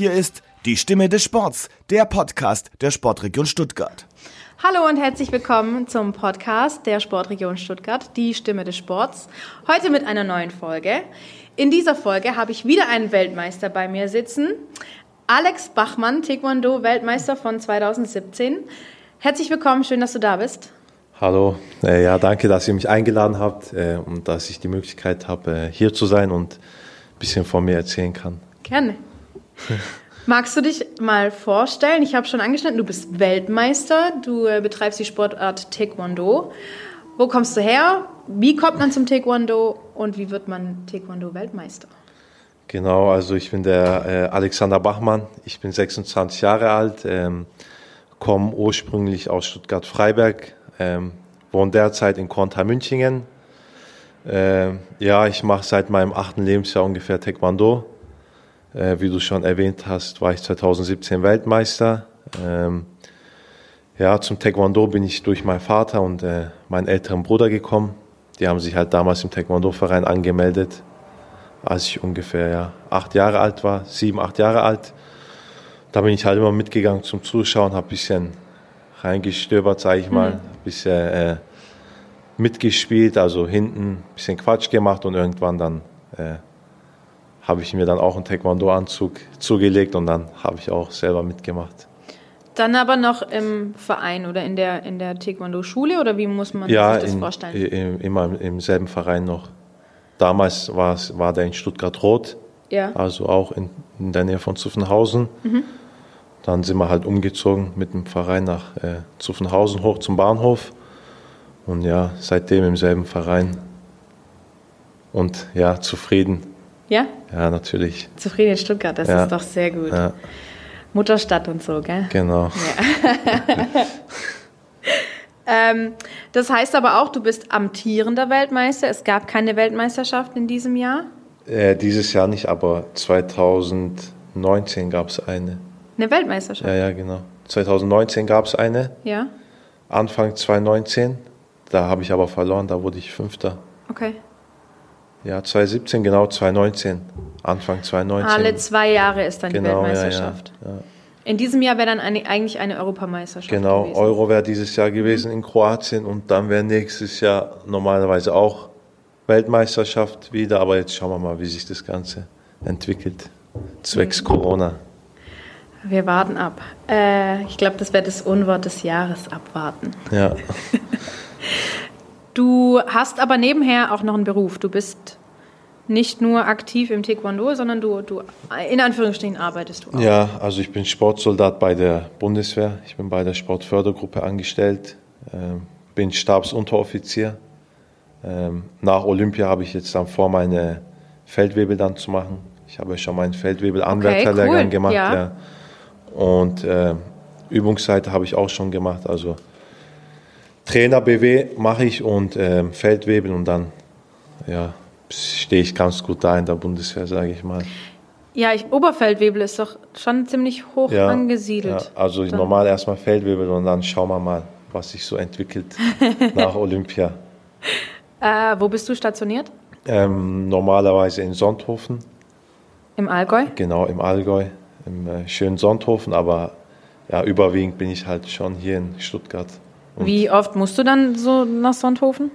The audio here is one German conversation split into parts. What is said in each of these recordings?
Hier ist die Stimme des Sports, der Podcast der Sportregion Stuttgart. Hallo und herzlich willkommen zum Podcast der Sportregion Stuttgart, die Stimme des Sports. Heute mit einer neuen Folge. In dieser Folge habe ich wieder einen Weltmeister bei mir sitzen. Alex Bachmann, Taekwondo-Weltmeister von 2017. Herzlich willkommen, schön, dass du da bist. Hallo, äh, ja, danke, dass ihr mich eingeladen habt äh, und dass ich die Möglichkeit habe, äh, hier zu sein und ein bisschen von mir erzählen kann. Gerne. Magst du dich mal vorstellen? Ich habe schon angeschnitten, du bist Weltmeister, du äh, betreibst die Sportart Taekwondo. Wo kommst du her? Wie kommt man zum Taekwondo und wie wird man Taekwondo-Weltmeister? Genau, also ich bin der äh, Alexander Bachmann, ich bin 26 Jahre alt, ähm, komme ursprünglich aus Stuttgart-Freiberg, ähm, wohne derzeit in Korntal-Münchingen. Äh, ja, ich mache seit meinem achten Lebensjahr ungefähr Taekwondo. Äh, wie du schon erwähnt hast, war ich 2017 Weltmeister. Ähm, ja, zum Taekwondo bin ich durch meinen Vater und äh, meinen älteren Bruder gekommen. Die haben sich halt damals im Taekwondo-Verein angemeldet, als ich ungefähr ja, acht Jahre alt war, sieben, acht Jahre alt. Da bin ich halt immer mitgegangen zum Zuschauen, habe ein bisschen reingestöbert, sage ich mal, mhm. ein bisschen äh, mitgespielt, also hinten ein bisschen Quatsch gemacht und irgendwann dann äh, habe ich mir dann auch einen Taekwondo-Anzug zugelegt und dann habe ich auch selber mitgemacht. Dann aber noch im Verein oder in der, in der Taekwondo-Schule oder wie muss man ja, sich das in, vorstellen? Ja, immer im, im selben Verein noch. Damals war der in Stuttgart-Rot, ja. also auch in, in, der Nähe von Zuffenhausen. Mhm. Dann sind wir halt umgezogen mit dem Verein nach äh, Zuffenhausen hoch zum Bahnhof. Und ja, seitdem im selben Verein. Und ja, zufrieden. Ja? Ja, natürlich. Zufrieden in Stuttgart, das ja. ist doch sehr gut. Ja. Mutterstadt und so, gell? Genau. Ja. ähm, das heißt aber auch, du bist amtierender Weltmeister. Es gab keine Weltmeisterschaft in diesem Jahr? Äh, dieses Jahr nicht, aber 2019 gab es eine. Eine Weltmeisterschaft? Ja, ja, genau. 2019 gab es eine. Ja. Anfang 2019. Da habe ich aber verloren, da wurde ich Fünfter. Okay. Ja, 2017, genau 2019. Anfang 2019. Alle zwei Jahre ist dann genau, die Weltmeisterschaft. Ja, ja, ja. In diesem Jahr wäre dann eine, eigentlich eine Europameisterschaft. Genau, gewesen. Euro wäre dieses Jahr gewesen mhm. in Kroatien und dann wäre nächstes Jahr normalerweise auch Weltmeisterschaft wieder. Aber jetzt schauen wir mal, wie sich das Ganze entwickelt, zwecks mhm. Corona. Wir warten ab. Äh, ich glaube, das wäre das Unwort des Jahres, abwarten. Ja. du hast aber nebenher auch noch einen Beruf. Du bist nicht nur aktiv im Taekwondo, sondern du, du in Anführungsstrichen arbeitest du auch. Ja, also ich bin Sportsoldat bei der Bundeswehr. Ich bin bei der Sportfördergruppe angestellt, äh, bin Stabsunteroffizier. Ähm, nach Olympia habe ich jetzt dann vor, meine Feldwebel dann zu machen. Ich habe schon meinen Feldwebel-Anwärterlehrgang okay, cool. gemacht. Ja. ja. Und äh, Übungsseite habe ich auch schon gemacht. Also Trainer BW mache ich und äh, Feldwebel und dann ja, stehe ich ganz gut da in der Bundeswehr, sage ich mal. Ja, ich, Oberfeldwebel ist doch schon ziemlich hoch ja, angesiedelt. Ja, also dann. normal erstmal Feldwebel und dann schauen wir mal, was sich so entwickelt nach Olympia. Äh, wo bist du stationiert? Ähm, normalerweise in Sonthofen. Im Allgäu? Genau, im Allgäu im äh, schönen Sonthofen, aber ja, überwiegend bin ich halt schon hier in Stuttgart. Und Wie oft musst du dann so nach Sonthofen?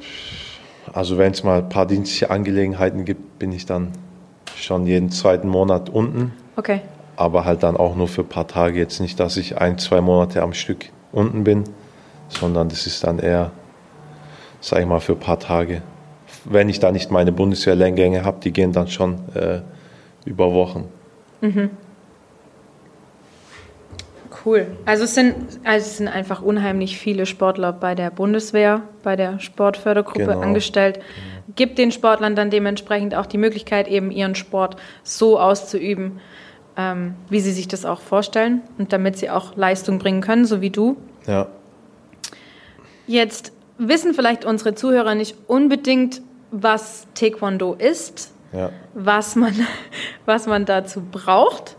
Also wenn es mal ein paar dienstliche Angelegenheiten gibt, bin ich dann schon jeden zweiten Monat unten. Okay. Aber halt dann auch nur für ein paar Tage. Jetzt nicht, dass ich ein, zwei Monate am Stück unten bin, sondern das ist dann eher, sag ich mal, für ein paar Tage. Wenn ich da nicht meine Bundeswehrlehrgänge habe, die gehen dann schon äh, über Wochen. Mhm. Cool. Also es, sind, also es sind einfach unheimlich viele Sportler bei der Bundeswehr, bei der Sportfördergruppe genau. angestellt. Gibt den Sportlern dann dementsprechend auch die Möglichkeit, eben ihren Sport so auszuüben, ähm, wie sie sich das auch vorstellen und damit sie auch Leistung bringen können, so wie du. Ja. Jetzt wissen vielleicht unsere Zuhörer nicht unbedingt, was Taekwondo ist, ja. was, man, was man dazu braucht.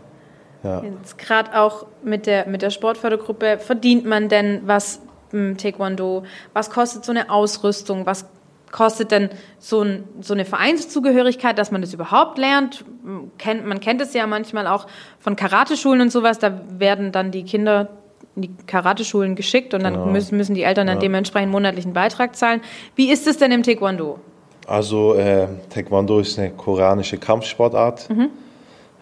Ja. Jetzt gerade auch mit der, mit der Sportfördergruppe, verdient man denn was im Taekwondo? Was kostet so eine Ausrüstung? Was kostet denn so, ein, so eine Vereinszugehörigkeit, dass man das überhaupt lernt? Kennt, man kennt es ja manchmal auch von Karateschulen und sowas, da werden dann die Kinder in die Karateschulen geschickt und dann genau. müssen, müssen die Eltern dann ja. dementsprechend monatlichen Beitrag zahlen. Wie ist es denn im Taekwondo? Also äh, Taekwondo ist eine koreanische Kampfsportart. Mhm.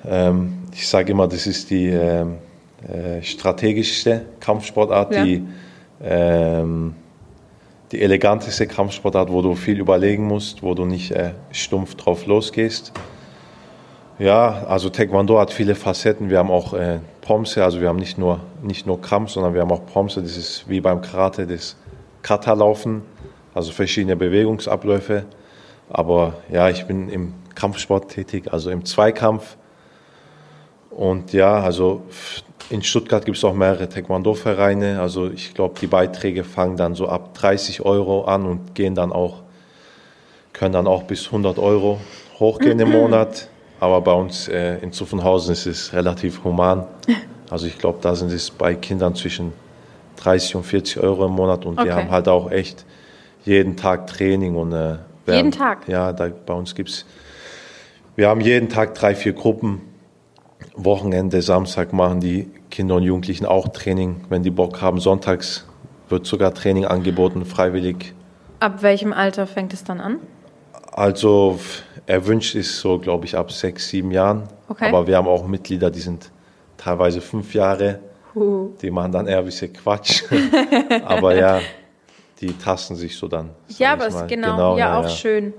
Ähm, ich sage immer, das ist die äh, äh, strategischste Kampfsportart, ja. die ähm, die eleganteste Kampfsportart, wo du viel überlegen musst, wo du nicht äh, stumpf drauf losgehst. Ja, also Taekwondo hat viele Facetten. Wir haben auch äh, Pomse, also wir haben nicht nur, nicht nur Kampf, sondern wir haben auch Pomse. Das ist wie beim Karate das Kata-Laufen, also verschiedene Bewegungsabläufe. Aber ja, ich bin im Kampfsport tätig, also im Zweikampf. Und ja, also in Stuttgart gibt es auch mehrere Taekwondo-Vereine. Also ich glaube, die Beiträge fangen dann so ab 30 Euro an und gehen dann auch, können dann auch bis 100 Euro hochgehen im Monat. Aber bei uns äh, in Zuffenhausen ist es relativ human. Also ich glaube, da sind es bei Kindern zwischen 30 und 40 Euro im Monat und okay. wir haben halt auch echt jeden Tag Training und äh, jeden Tag? Ja, da, bei uns gibt es, wir haben jeden Tag drei, vier Gruppen Wochenende, Samstag machen die Kinder und Jugendlichen auch Training, wenn die Bock haben. Sonntags wird sogar Training angeboten, freiwillig. Ab welchem Alter fängt es dann an? Also erwünscht ist so, glaube ich, ab sechs, sieben Jahren. Okay. Aber wir haben auch Mitglieder, die sind teilweise fünf Jahre. Uh. Die machen dann eher ein bisschen Quatsch. aber ja, die tasten sich so dann. Ja, aber ist genau, genau, ja, ja auch ja. schön.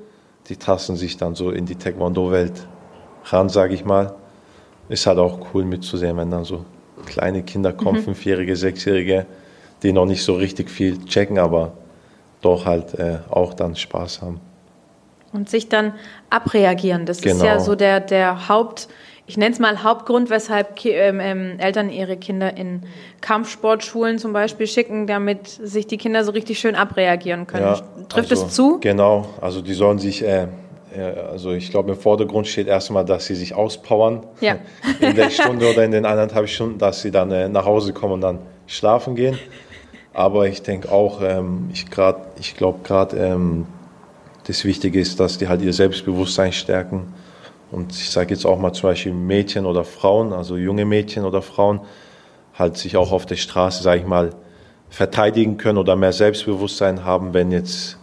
Die tasten sich dann so in die Taekwondo-Welt ran, sage ich mal ist halt auch cool mitzusehen, wenn dann so kleine Kinder kommen, mhm. Fünfjährige, Sechsjährige, die noch nicht so richtig viel checken, aber doch halt äh, auch dann Spaß haben. Und sich dann abreagieren, das genau. ist ja genau. so der, der Haupt, ich nenne es mal Hauptgrund, weshalb ähm, ähm, Eltern ihre Kinder in Kampfsportschulen zum Beispiel schicken, damit sich die Kinder so richtig schön abreagieren können. Ja, Trifft also, es zu? Genau, also die sollen sich äh, also ich glaube, im Vordergrund steht erstmal, dass sie sich auspowern ja. in der Stunde oder in den eineinhalb Stunden, dass sie dann äh, nach Hause kommen und dann schlafen gehen. Aber ich denke auch, ähm, ich, ich glaube gerade, ähm, das Wichtige ist, dass die halt ihr Selbstbewusstsein stärken. Und ich sage jetzt auch mal zum Beispiel Mädchen oder Frauen, also junge Mädchen oder Frauen, halt sich auch auf der Straße, sage ich mal, verteidigen können oder mehr Selbstbewusstsein haben, wenn jetzt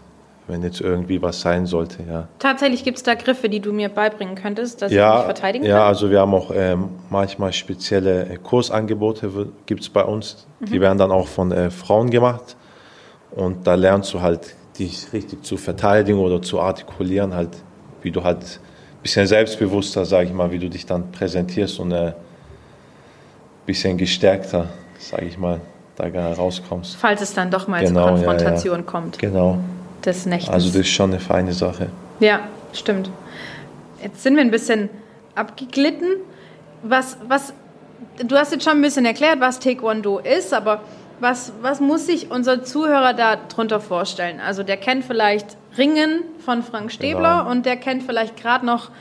wenn jetzt irgendwie was sein sollte, ja. Tatsächlich gibt es da Griffe, die du mir beibringen könntest, dass ja, ich mich verteidigen kann? Ja, also wir haben auch ähm, manchmal spezielle äh, Kursangebote, gibt es bei uns. Mhm. Die werden dann auch von äh, Frauen gemacht. Und da lernst du halt, dich richtig zu verteidigen oder zu artikulieren, halt, wie du halt ein bisschen selbstbewusster, sage ich mal, wie du dich dann präsentierst und ein äh, bisschen gestärkter, sage ich mal, da rauskommst. Falls es dann doch mal genau, zur Konfrontation ja, ja. kommt. Genau des Nächtens. Also das ist schon eine feine Sache. Ja, stimmt. Jetzt sind wir ein bisschen abgeglitten. Was, was, du hast jetzt schon ein bisschen erklärt, was Taekwondo ist, aber was, was muss sich unser Zuhörer da drunter vorstellen? Also der kennt vielleicht Ringen von Frank Stäbler genau. und der kennt vielleicht gerade noch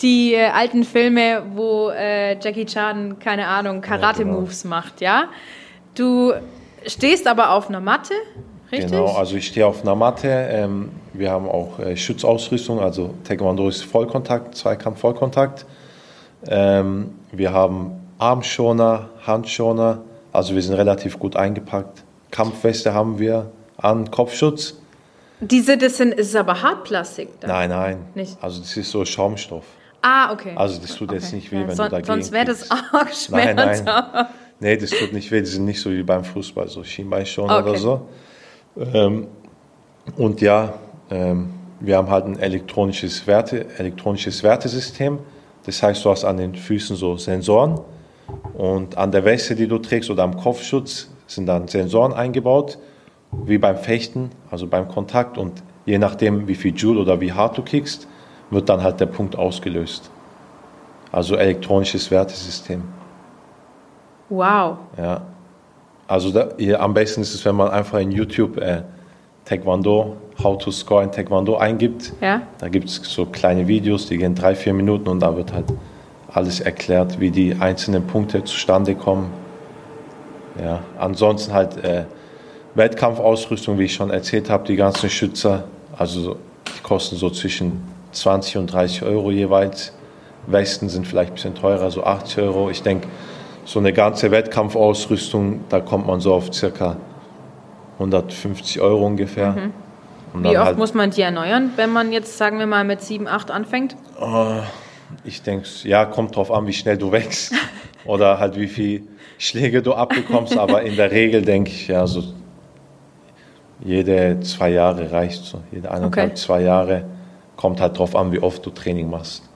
die äh, alten Filme, wo äh, Jackie Chan, keine Ahnung, Karate-Moves ja, genau. macht, ja? Du stehst aber auf einer Matte Richtig? Genau, also ich stehe auf einer Matte. Ähm, wir haben auch äh, Schutzausrüstung, also Taekwondo ist Vollkontakt, Zweikampf Vollkontakt. Ähm, wir haben Armschoner, Handschoner, also wir sind relativ gut eingepackt. Kampfweste haben wir an, Kopfschutz. Diese, das sind, ist aber Hartplastik? Dann? Nein, nein. Nicht? Also das ist so Schaumstoff. Ah, okay. Also das tut okay. jetzt nicht weh, ja, wenn so, du dagegen Sonst wäre das auch schmerzhaft. Nein, nein. Nee, das tut nicht weh. Die sind nicht so wie beim Fußball, so Schienbeinschoner okay. oder so. Ähm, und ja, ähm, wir haben halt ein elektronisches, Werte, elektronisches Wertesystem. Das heißt, du hast an den Füßen so Sensoren und an der Weste, die du trägst oder am Kopfschutz sind dann Sensoren eingebaut, wie beim Fechten, also beim Kontakt. Und je nachdem, wie viel Joule oder wie hart du kickst, wird dann halt der Punkt ausgelöst. Also elektronisches Wertesystem. Wow. Ja. Also da, hier, am besten ist es, wenn man einfach in YouTube äh, Taekwondo, How to Score in Taekwondo eingibt. Ja. Da gibt es so kleine Videos, die gehen drei, vier Minuten und da wird halt alles erklärt, wie die einzelnen Punkte zustande kommen. Ja, ansonsten halt äh, Wettkampfausrüstung, wie ich schon erzählt habe, die ganzen Schützer, Also die kosten so zwischen 20 und 30 Euro jeweils. Westen sind vielleicht ein bisschen teurer, so 80 Euro. Ich denke, so eine ganze Wettkampfausrüstung, da kommt man so auf circa 150 Euro ungefähr. Mhm. Wie oft halt, muss man die erneuern, wenn man jetzt, sagen wir mal, mit 7, 8 anfängt? Uh, ich denke, ja, kommt drauf an, wie schnell du wächst oder halt wie viel Schläge du abbekommst. Aber in der Regel denke ich, ja, so jede zwei Jahre reicht so. Jede eineinhalb, okay. zwei Jahre kommt halt drauf an, wie oft du Training machst.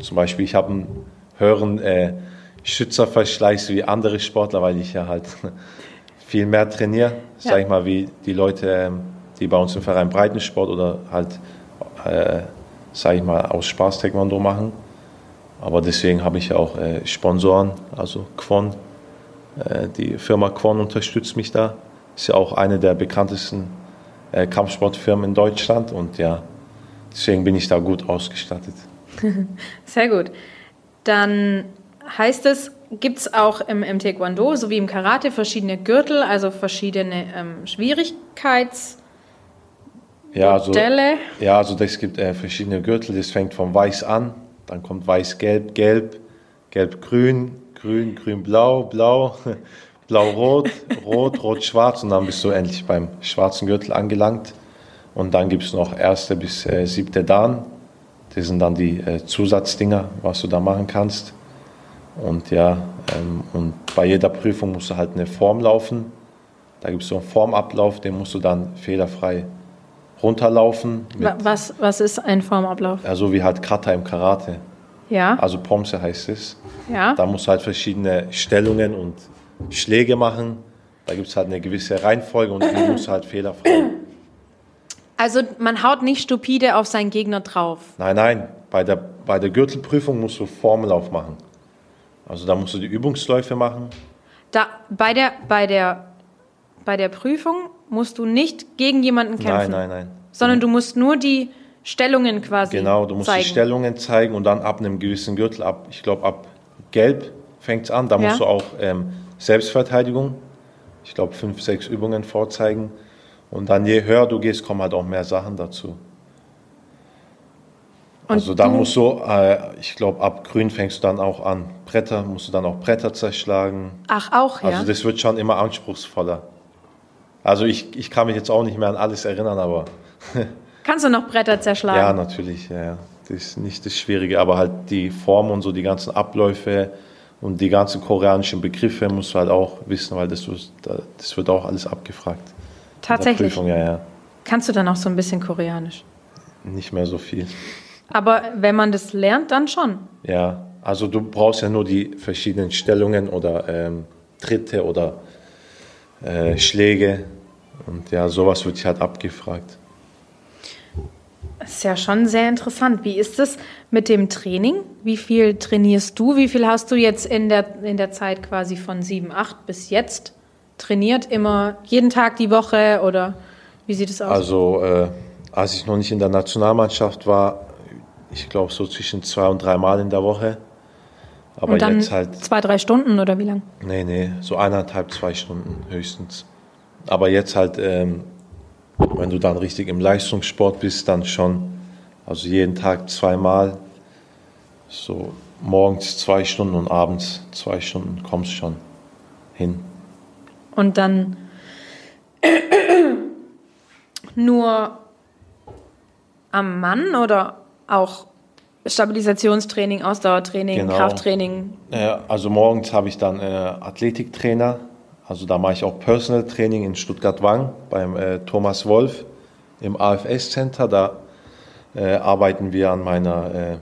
Zum Beispiel, ich habe einen höheren äh, Schützerverschleiß wie andere Sportler, weil ich ja halt viel mehr trainiere, ja. sag ich mal, wie die Leute, ähm, die bei uns im Verein Breitensport oder halt, äh, sag ich mal, aus Spaß Taekwondo machen. Aber deswegen habe ich ja auch äh, Sponsoren, also Quon. Äh, die Firma Quon unterstützt mich da. Ist ja auch eine der bekanntesten äh, Kampfsportfirmen in Deutschland und ja, deswegen bin ich da gut ausgestattet. Sehr gut. Dann heißt es, gibt es auch im, im Taekwondo sowie im Karate verschiedene Gürtel, also verschiedene ähm, Schwierigkeits- ja, also, ja, also es gibt äh, verschiedene Gürtel. Das fängt von weiß an, dann kommt weiß-gelb, gelb, gelb-grün, grün, grün-blau, blau, blau-rot, rot, rot-schwarz und dann bist du endlich beim schwarzen Gürtel angelangt. Und dann gibt es noch erste bis äh, siebte Dan. Das sind dann die äh, Zusatzdinger, was du da machen kannst. Und ja, ähm, und bei jeder Prüfung musst du halt eine Form laufen. Da gibt es so einen Formablauf, den musst du dann fehlerfrei runterlaufen. Was, was ist ein Formablauf? Also wie halt Kata im Karate. Ja. Also Pomse heißt es. Ja. Da musst du halt verschiedene Stellungen und Schläge machen. Da gibt es halt eine gewisse Reihenfolge und die musst du halt fehlerfrei. Also man haut nicht stupide auf seinen Gegner drauf. Nein, nein. Bei der, bei der Gürtelprüfung musst du Formellauf machen. Also da musst du die Übungsläufe machen. Da, bei, der, bei, der, bei der Prüfung musst du nicht gegen jemanden kämpfen. Nein, nein, nein. Sondern du musst nur die Stellungen quasi Genau, du musst zeigen. die Stellungen zeigen und dann ab einem gewissen Gürtel, ab, ich glaube ab Gelb fängt es an, da ja. musst du auch ähm, Selbstverteidigung, ich glaube fünf, sechs Übungen vorzeigen. Und dann je höher du gehst, kommen halt auch mehr Sachen dazu. Und also da musst du, äh, ich glaube, ab Grün fängst du dann auch an. Bretter, musst du dann auch Bretter zerschlagen. Ach, auch, ja? Also das wird schon immer anspruchsvoller. Also ich, ich kann mich jetzt auch nicht mehr an alles erinnern, aber... Kannst du noch Bretter zerschlagen? Ja, natürlich, ja, ja. Das ist nicht das Schwierige, aber halt die Form und so, die ganzen Abläufe und die ganzen koreanischen Begriffe musst du halt auch wissen, weil das, das wird auch alles abgefragt. Tatsächlich? Prüfung, ja, ja. Kannst du dann auch so ein bisschen Koreanisch? Nicht mehr so viel. Aber wenn man das lernt, dann schon. Ja, also du brauchst ja nur die verschiedenen Stellungen oder ähm, Tritte oder äh, Schläge. Und ja, sowas wird halt abgefragt. Das ist ja schon sehr interessant. Wie ist es mit dem Training? Wie viel trainierst du? Wie viel hast du jetzt in der, in der Zeit quasi von 7, 8 bis jetzt trainiert? Immer jeden Tag die Woche oder wie sieht es aus? Also, äh, als ich noch nicht in der Nationalmannschaft war, ich glaube, so zwischen zwei und drei Mal in der Woche. Aber und dann jetzt halt. Zwei, drei Stunden oder wie lang? Nee, nee, so eineinhalb, zwei Stunden höchstens. Aber jetzt halt, ähm, wenn du dann richtig im Leistungssport bist, dann schon. Also jeden Tag zweimal. So morgens zwei Stunden und abends zwei Stunden kommst schon hin. Und dann nur am Mann oder auch Stabilisationstraining, Ausdauertraining, genau. Krafttraining? Ja, also morgens habe ich dann äh, Athletiktrainer. Also da mache ich auch Personal Training in Stuttgart-Wang beim äh, Thomas Wolf im AFS-Center. Da äh, arbeiten wir an meiner, äh,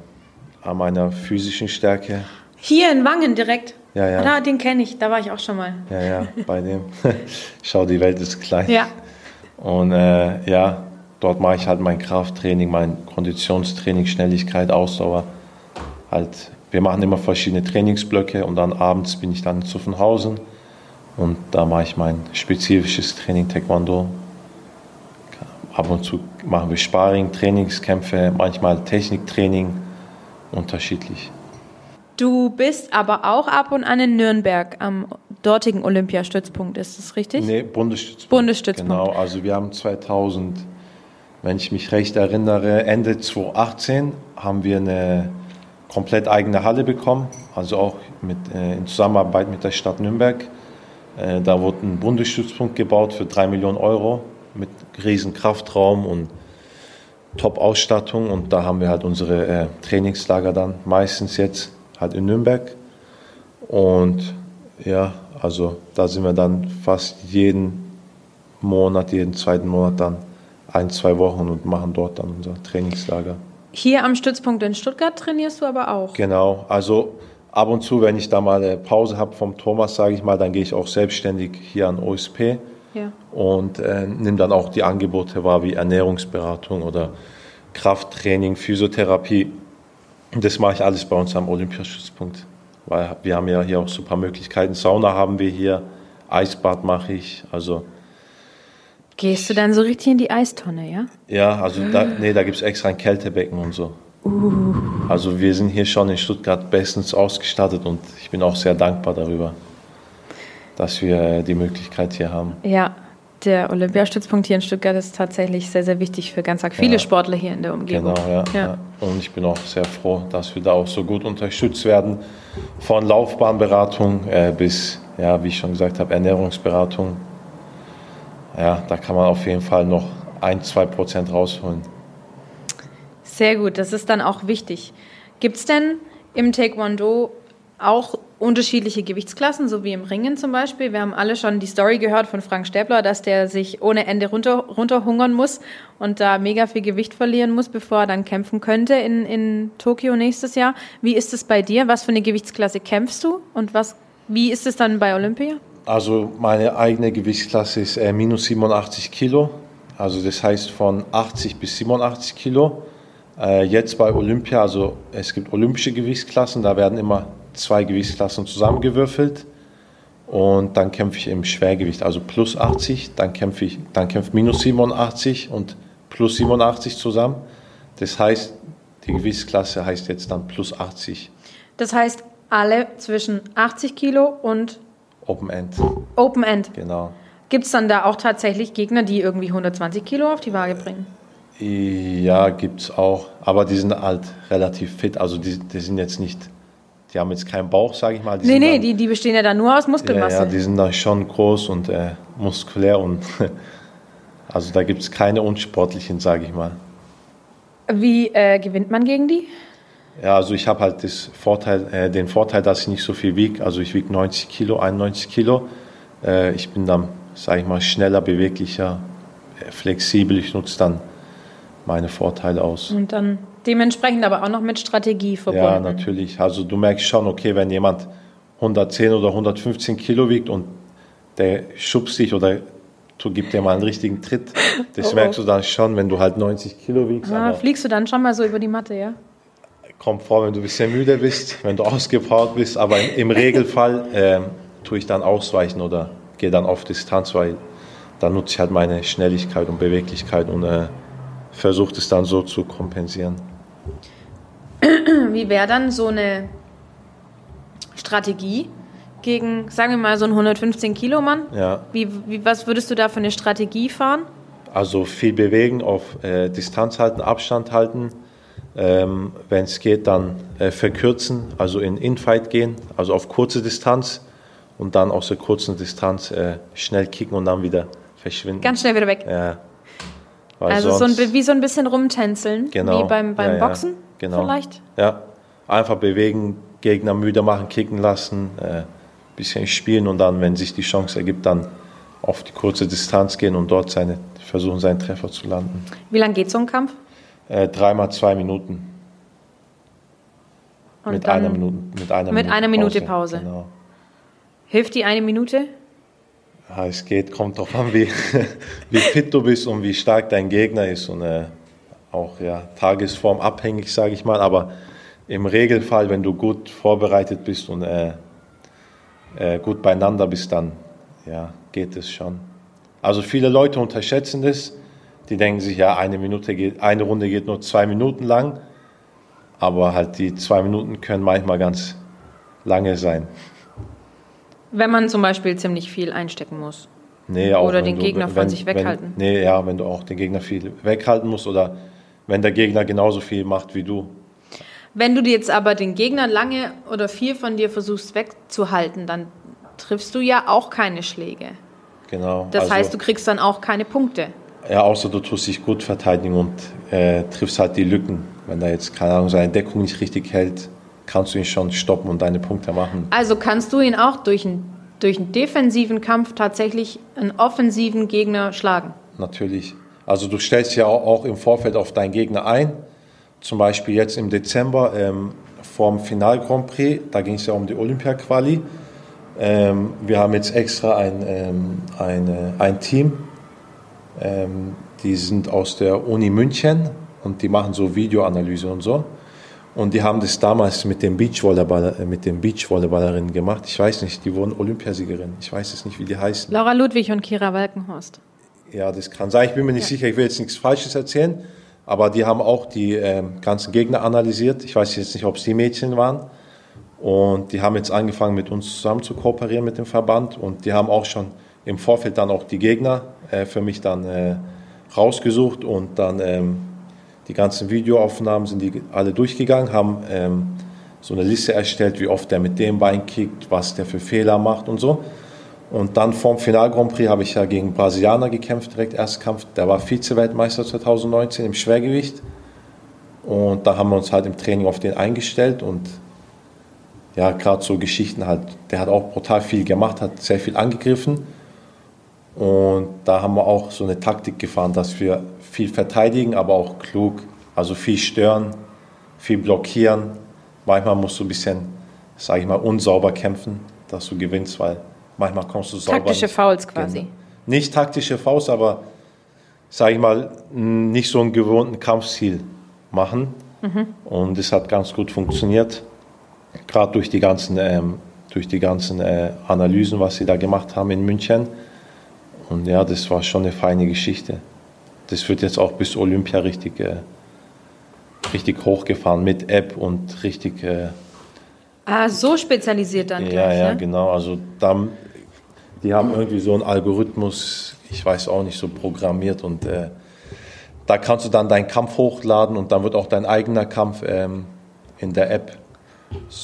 an meiner physischen Stärke. Hier in Wangen direkt? Ja, ja. Da, den kenne ich, da war ich auch schon mal. Ja, ja, bei dem. Schau, die Welt ist klein. Ja. Und äh, ja, dort mache ich halt mein Krafttraining, mein Konditionstraining, Schnelligkeit, Ausdauer. Halt, wir machen immer verschiedene Trainingsblöcke und dann abends bin ich dann in Zuffenhausen und da mache ich mein spezifisches Training Taekwondo. Ab und zu machen wir Sparring, Trainingskämpfe, manchmal Techniktraining, unterschiedlich. Du bist aber auch ab und an in Nürnberg am dortigen Olympiastützpunkt, ist das richtig? Nee, Bundesstützpunkt. Bundesstützpunkt. Genau, also wir haben 2000 wenn ich mich recht erinnere, Ende 2018 haben wir eine komplett eigene Halle bekommen, also auch mit, äh, in Zusammenarbeit mit der Stadt Nürnberg. Äh, da wurde ein Bundesstützpunkt gebaut für drei Millionen Euro mit riesen Kraftraum und Top-Ausstattung und da haben wir halt unsere äh, Trainingslager dann meistens jetzt halt in Nürnberg und ja, also da sind wir dann fast jeden Monat, jeden zweiten Monat dann ein, zwei Wochen und machen dort dann unser Trainingslager. Hier am Stützpunkt in Stuttgart trainierst du aber auch? Genau, also ab und zu, wenn ich da mal eine Pause habe vom Thomas, sage ich mal, dann gehe ich auch selbstständig hier an OSP ja. und äh, nehme dann auch die Angebote wahr, wie Ernährungsberatung oder Krafttraining, Physiotherapie. Das mache ich alles bei uns am Olympiastützpunkt, weil wir haben ja hier auch super Möglichkeiten. Sauna haben wir hier, Eisbad mache ich, also Gehst du dann so richtig in die Eistonne, ja? Ja, also da, nee, da gibt es extra ein Kältebecken und so. Uh. Also wir sind hier schon in Stuttgart bestens ausgestattet und ich bin auch sehr dankbar darüber, dass wir die Möglichkeit hier haben. Ja, der Olympiastützpunkt hier in Stuttgart ist tatsächlich sehr, sehr wichtig für ganz viele ja. Sportler hier in der Umgebung. Genau, ja, ja. ja, Und ich bin auch sehr froh, dass wir da auch so gut unterstützt werden. Von Laufbahnberatung äh, bis, ja, wie ich schon gesagt habe, Ernährungsberatung ja, da kann man auf jeden Fall noch ein, zwei Prozent rausholen. Sehr gut, das ist dann auch wichtig. Gibt es denn im Taekwondo auch unterschiedliche Gewichtsklassen, so wie im Ringen zum Beispiel? Wir haben alle schon die Story gehört von Frank Stäbler, dass der sich ohne Ende runter, runterhungern muss und da mega viel Gewicht verlieren muss, bevor er dann kämpfen könnte in, in Tokio nächstes Jahr. Wie ist es bei dir? Was für eine Gewichtsklasse kämpfst du und was, wie ist es dann bei Olympia? Also meine eigene Gewichtsklasse ist äh, minus 87 Kilo. Also das heißt von 80 bis 87 Kilo. Äh, jetzt bei Olympia, also es gibt olympische Gewichtsklassen, da werden immer zwei Gewichtsklassen zusammengewürfelt. Und dann kämpfe ich im Schwergewicht, also plus 80, dann kämpfe ich, dann kämpft minus 87 und plus 87 zusammen. Das heißt, die Gewichtsklasse heißt jetzt dann plus 80. Das heißt, alle zwischen 80 Kilo und Open End. Open End. Genau. Gibt es dann da auch tatsächlich Gegner, die irgendwie 120 Kilo auf die Waage bringen? Ja, gibt es auch. Aber die sind halt relativ fit. Also die, die sind jetzt nicht, die haben jetzt keinen Bauch, sage ich mal. Die nee, nee, dann, die, die bestehen ja dann nur aus Muskelmasse. Ja, ja die sind dann schon groß und äh, muskulär. und Also da gibt es keine unsportlichen, sage ich mal. Wie äh, gewinnt man gegen die? Ja, also ich habe halt das Vorteil, äh, den Vorteil, dass ich nicht so viel wiege. Also ich wiege 90 Kilo, 91 Kilo. Äh, ich bin dann, sage ich mal, schneller, beweglicher, äh, flexibel. Ich nutze dann meine Vorteile aus. Und dann dementsprechend aber auch noch mit Strategie verbunden. Ja, natürlich. Also du merkst schon, okay, wenn jemand 110 oder 115 Kilo wiegt und der schubst dich oder du gibst dir mal einen richtigen Tritt, das oh, oh. merkst du dann schon, wenn du halt 90 Kilo wiegst. Ah, fliegst du dann schon mal so über die Matte, ja? Kommt vor, wenn du ein bisschen müde bist, wenn du ausgepowert bist, aber im Regelfall äh, tue ich dann ausweichen oder gehe dann auf Distanz, weil dann nutze ich halt meine Schnelligkeit und Beweglichkeit und äh, versuche es dann so zu kompensieren. Wie wäre dann so eine Strategie gegen, sagen wir mal, so einen 115 Kilo Mann? Ja. Wie, wie, was würdest du da für eine Strategie fahren? Also viel bewegen, auf äh, Distanz halten, Abstand halten, ähm, Wenn es geht, dann äh, verkürzen, also in Infight gehen, also auf kurze Distanz und dann aus der kurzen Distanz äh, schnell kicken und dann wieder verschwinden. Ganz schnell wieder weg. Ja. Weil also so ein, wie so ein bisschen rumtänzeln, genau. wie beim, beim ja, Boxen genau. vielleicht? Ja, einfach bewegen, Gegner müde machen, kicken lassen, äh, bisschen spielen und dann, wenn sich die Chance ergibt, dann auf die kurze Distanz gehen und dort seine, versuchen, seinen Treffer zu landen. Wie lange geht so ein Kampf? Äh, dreimal zwei Minuten. Und mit einer Minute, mit einer mit Minute einer Minute Pause. Pause. Genau. Hilft die eine Minute? Ja, es geht, kommt darauf an, wie, wie fit du bist und wie stark dein Gegner ist und äh, auch ja, Tagesform abhängig, sage ich mal. Aber im Regelfall, wenn du gut vorbereitet bist und äh, äh, gut beieinander bist, dann ja, geht es schon. Also viele Leute unterschätzen das die denken sich, ja, eine Minute geht, eine Runde geht nur zwei Minuten lang, aber halt die zwei Minuten können manchmal ganz lange sein. Wenn man zum Beispiel ziemlich viel einstecken muss. Nee, auch oder den du- Gegner wenn, von sich weghalten. Wenn, nee, ja, wenn du auch den Gegner viel weghalten musst oder wenn der Gegner genauso viel macht wie du. Wenn du dir jetzt aber den Gegner lange oder viel von dir versuchst wegzuhalten, dann triffst du ja auch keine Schläge. Genau. Das also, heißt, du kriegst dann auch keine Punkte. Ja, außer du tust dich gut verteidigen und äh, triffst halt die Lücken. Wenn er jetzt, keine Ahnung, seine Deckung nicht richtig hält, kannst du ihn schon stoppen und deine Punkte machen. Also kannst du ihn auch durch einen, durch einen defensiven Kampf tatsächlich einen offensiven Gegner schlagen. Natürlich. Also du stellst ja auch, im Vorfeld auf deinen Gegner ein. Zum Beispiel jetzt im Dezember ähm, vorm Final Grand Prix, da ging es ja um die Olympia-Quali. Ähm, wir haben jetzt extra ein, ähm, eine, ein Team, ähm, die sind aus der Uni München und die machen so Videoanalyse und so. Und die haben das damals mit den Beachvolleyballer, äh, mit den Beachvolleyballerinnen gemacht. Ich weiß nicht, die wurden Olympiasiegerin. Ich weiß es nicht, wie die heißen. Laura Ludwig und Kira Walkenhorst. Ja, das kann sein. Ich bin mir nicht sicher, ich will jetzt nichts Falsches erzählen. Aber die haben auch die ähm, ganzen Gegner analysiert. Ich weiß jetzt nicht, ob es die Mädchen waren. Und die haben jetzt angefangen, mit uns zusammen zu kooperieren mit dem Verband. Und die haben auch schon im Vorfeld dann auch die Gegner äh, für mich dann äh, rausgesucht. Und dann ähm, die ganzen Videoaufnahmen sind die alle durchgegangen, haben ähm, so eine Liste erstellt, wie oft der mit dem Bein kickt, was der für Fehler macht und so. Und dann vorm Final Grand Prix habe ich ja gegen Brasilianer gekämpft, direkt Erstkampf. Der war Vize-Weltmeister 2019 im Schwergewicht. Und da haben wir uns halt im Training auf den eingestellt und ja, gerade so Geschichten halt, der hat auch brutal viel gemacht, hat sehr viel angegriffen. Und da haben wir auch so eine Taktik gefahren, dass wir viel verteidigen, aber auch klug, also viel stören, viel blockieren. Manchmal musst du ein bisschen, sage ich mal, unsauber kämpfen, dass du gewinnst, weil manchmal kommst du sauber. Taktische. Fouls quasi. Genau. Nicht taktische Faust, aber sage ich mal, nicht so einen gewohnten Kampfstil machen. Und es hat ganz gut funktioniert. Gerade durch die ganzen, ähm, durch die ganzen äh, Analysen, was sie da gemacht haben in München. Und ja, das war schon eine feine Geschichte. Das wird jetzt auch bis Olympia richtig, äh, richtig hochgefahren mit App und richtig. Äh, Ah, so spezialisiert dann ja, gleich, ja, ne? genau. Also dann, die haben irgendwie so einen Algorithmus, ich weiß auch nicht, so programmiert und äh, da kannst du dann deinen Kampf hochladen und dann wird auch dein eigener Kampf ähm, in der App.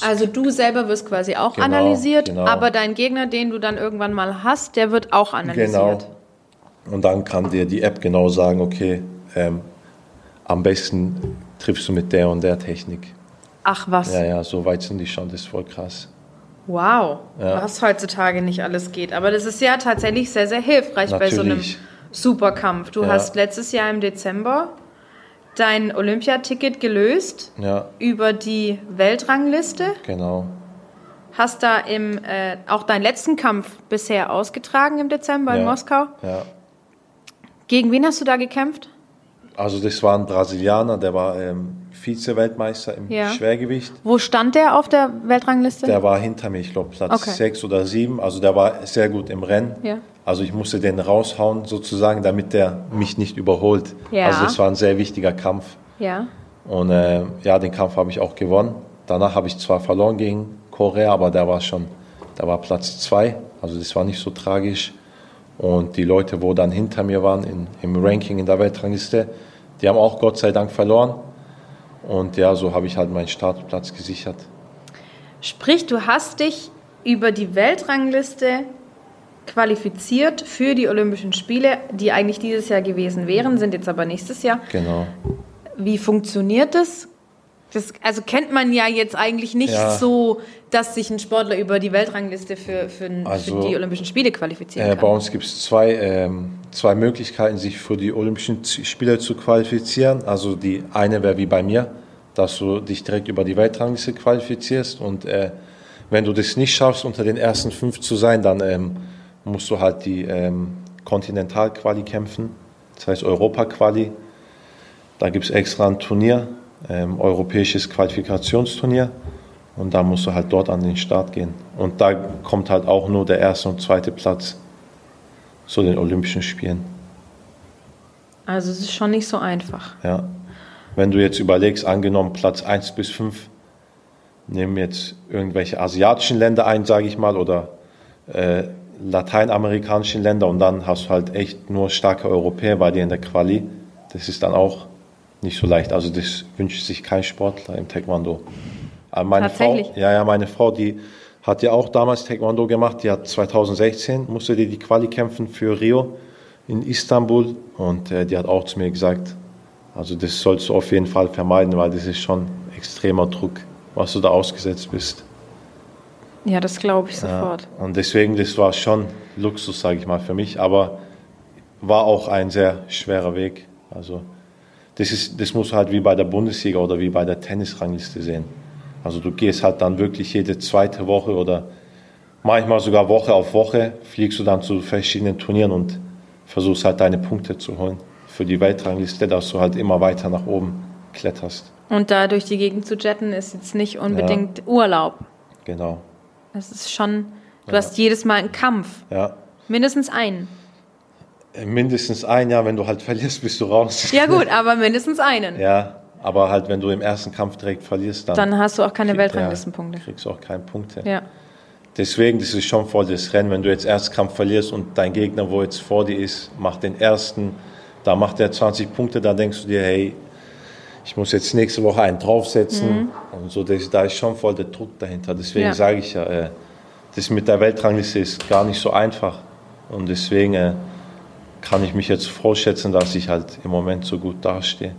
Also du selber wirst quasi auch Genau, analysiert, genau. aber dein Gegner, den du dann irgendwann mal hast, der wird auch analysiert. Genau. Und dann kann dir die App genau sagen, okay, ähm, am besten triffst du mit der und der Technik. Ach was. Ja, ja, so weit sind die schon, das ist voll krass. Wow, Ja. was heutzutage nicht alles geht. Aber das ist ja tatsächlich sehr, sehr hilfreich bei so einem Natürlich. Superkampf. Du Ja. hast letztes Jahr im Dezember dein Olympiaticket gelöst Ja, über die Weltrangliste. genau. Hast da im, äh, auch deinen letzten Kampf bisher ausgetragen im Dezember in Ja. Moskau. Ja. Gegen wen hast du da gekämpft? Also das war ein Brasilianer, der war ähm, Vize-Weltmeister im Ja. Schwergewicht. Wo stand der auf der Weltrangliste? Der war hinter mir, ich glaube Platz Okay. 6 oder 7. Also der war sehr gut im Rennen. Ja. Also ich musste den raushauen sozusagen, damit der mich nicht überholt. Ja. Also das war ein sehr wichtiger Kampf. ja. Und äh, ja, den Kampf habe ich auch gewonnen. Danach habe ich zwar verloren gegen Korea, aber der war schon, der war Platz 2. Also das war nicht so tragisch. Und die Leute, wo dann hinter mir waren in, im Ranking in der Weltrangliste, die haben auch Gott sei Dank verloren. Und ja, so habe ich halt meinen Startplatz gesichert. Sprich, du hast dich über die Weltrangliste qualifiziert für die Olympischen Spiele, die eigentlich dieses Jahr gewesen wären, sind jetzt aber nächstes Jahr. Genau. Wie funktioniert das? Das also kennt man ja jetzt eigentlich nicht Ja. so, dass sich ein Sportler über die Weltrangliste für, für, Also, für die Olympischen Spiele qualifizieren Äh, kann. bei uns gibt es zwei, ähm, zwei Möglichkeiten, sich für die Olympischen Spiele zu qualifizieren. Also die eine wäre wie bei mir, dass du dich direkt über die Weltrangliste qualifizierst und äh, wenn du das nicht schaffst, unter den ersten fünf zu sein, dann ähm, musst du halt die ähm, Kontinentalquali kämpfen, das heißt Europa-Quali. Da gibt es extra ein Turnier, ähm, europäisches Qualifikationsturnier. Und da musst du halt dort an den Start gehen. Und da kommt halt auch nur der erste und zweite Platz zu den Olympischen Spielen. Also es ist schon nicht so einfach. Ja. Wenn du jetzt überlegst, angenommen Platz 1 bis 5, nehmen jetzt irgendwelche asiatischen Länder ein, sage ich mal, oder äh, lateinamerikanischen Länder und dann hast du halt echt nur starke Europäer bei dir in der Quali. Das ist dann auch nicht so leicht. Also das wünscht sich kein Sportler im Taekwondo. Aber meine Tatsächlich? Frau, ja, ja, meine Frau, die hat ja auch damals Taekwondo gemacht. Die hat 2016 musste die die Quali kämpfen für Rio in Istanbul und äh, die hat auch zu mir gesagt, also das sollst du auf jeden Fall vermeiden, weil das ist schon extremer Druck, was du da ausgesetzt bist. Ja, das glaube ich sofort. Ja, und deswegen, das war schon Luxus, sage ich mal, für mich, aber war auch ein sehr schwerer Weg. Also das, ist, das muss halt wie bei der Bundesliga oder wie bei der Tennisrangliste sehen. Also du gehst halt dann wirklich jede zweite Woche oder manchmal sogar Woche auf Woche, fliegst du dann zu verschiedenen Turnieren und versuchst halt deine Punkte zu holen für die Weltrangliste, dass du halt immer weiter nach oben kletterst. Und da durch die Gegend zu jetten ist jetzt nicht unbedingt ja. Urlaub. Genau. Das ist schon, du ja. hast jedes Mal einen Kampf. Ja. Mindestens einen. Mindestens ein Jahr, wenn du halt verlierst, bist du raus. Ja gut, aber mindestens einen. Ja, aber halt, wenn du im ersten Kampf direkt verlierst, dann... Dann hast du auch keine Weltranglistenpunkte. Ja, kriegst auch keine Punkte. Ja. Deswegen, das ist schon voll das Rennen. Wenn du jetzt Erstkampf verlierst und dein Gegner, wo jetzt vor dir ist, macht den ersten, da macht er 20 Punkte, da denkst du dir, hey, ich muss jetzt nächste Woche einen draufsetzen. Mhm. Und so, das, da ist schon voll der Druck dahinter. Deswegen ja. sage ich ja, äh, das mit der Weltrangliste ist gar nicht so einfach. Und deswegen äh, kann ich mich jetzt vorschätzen, dass ich halt im Moment so gut dastehe.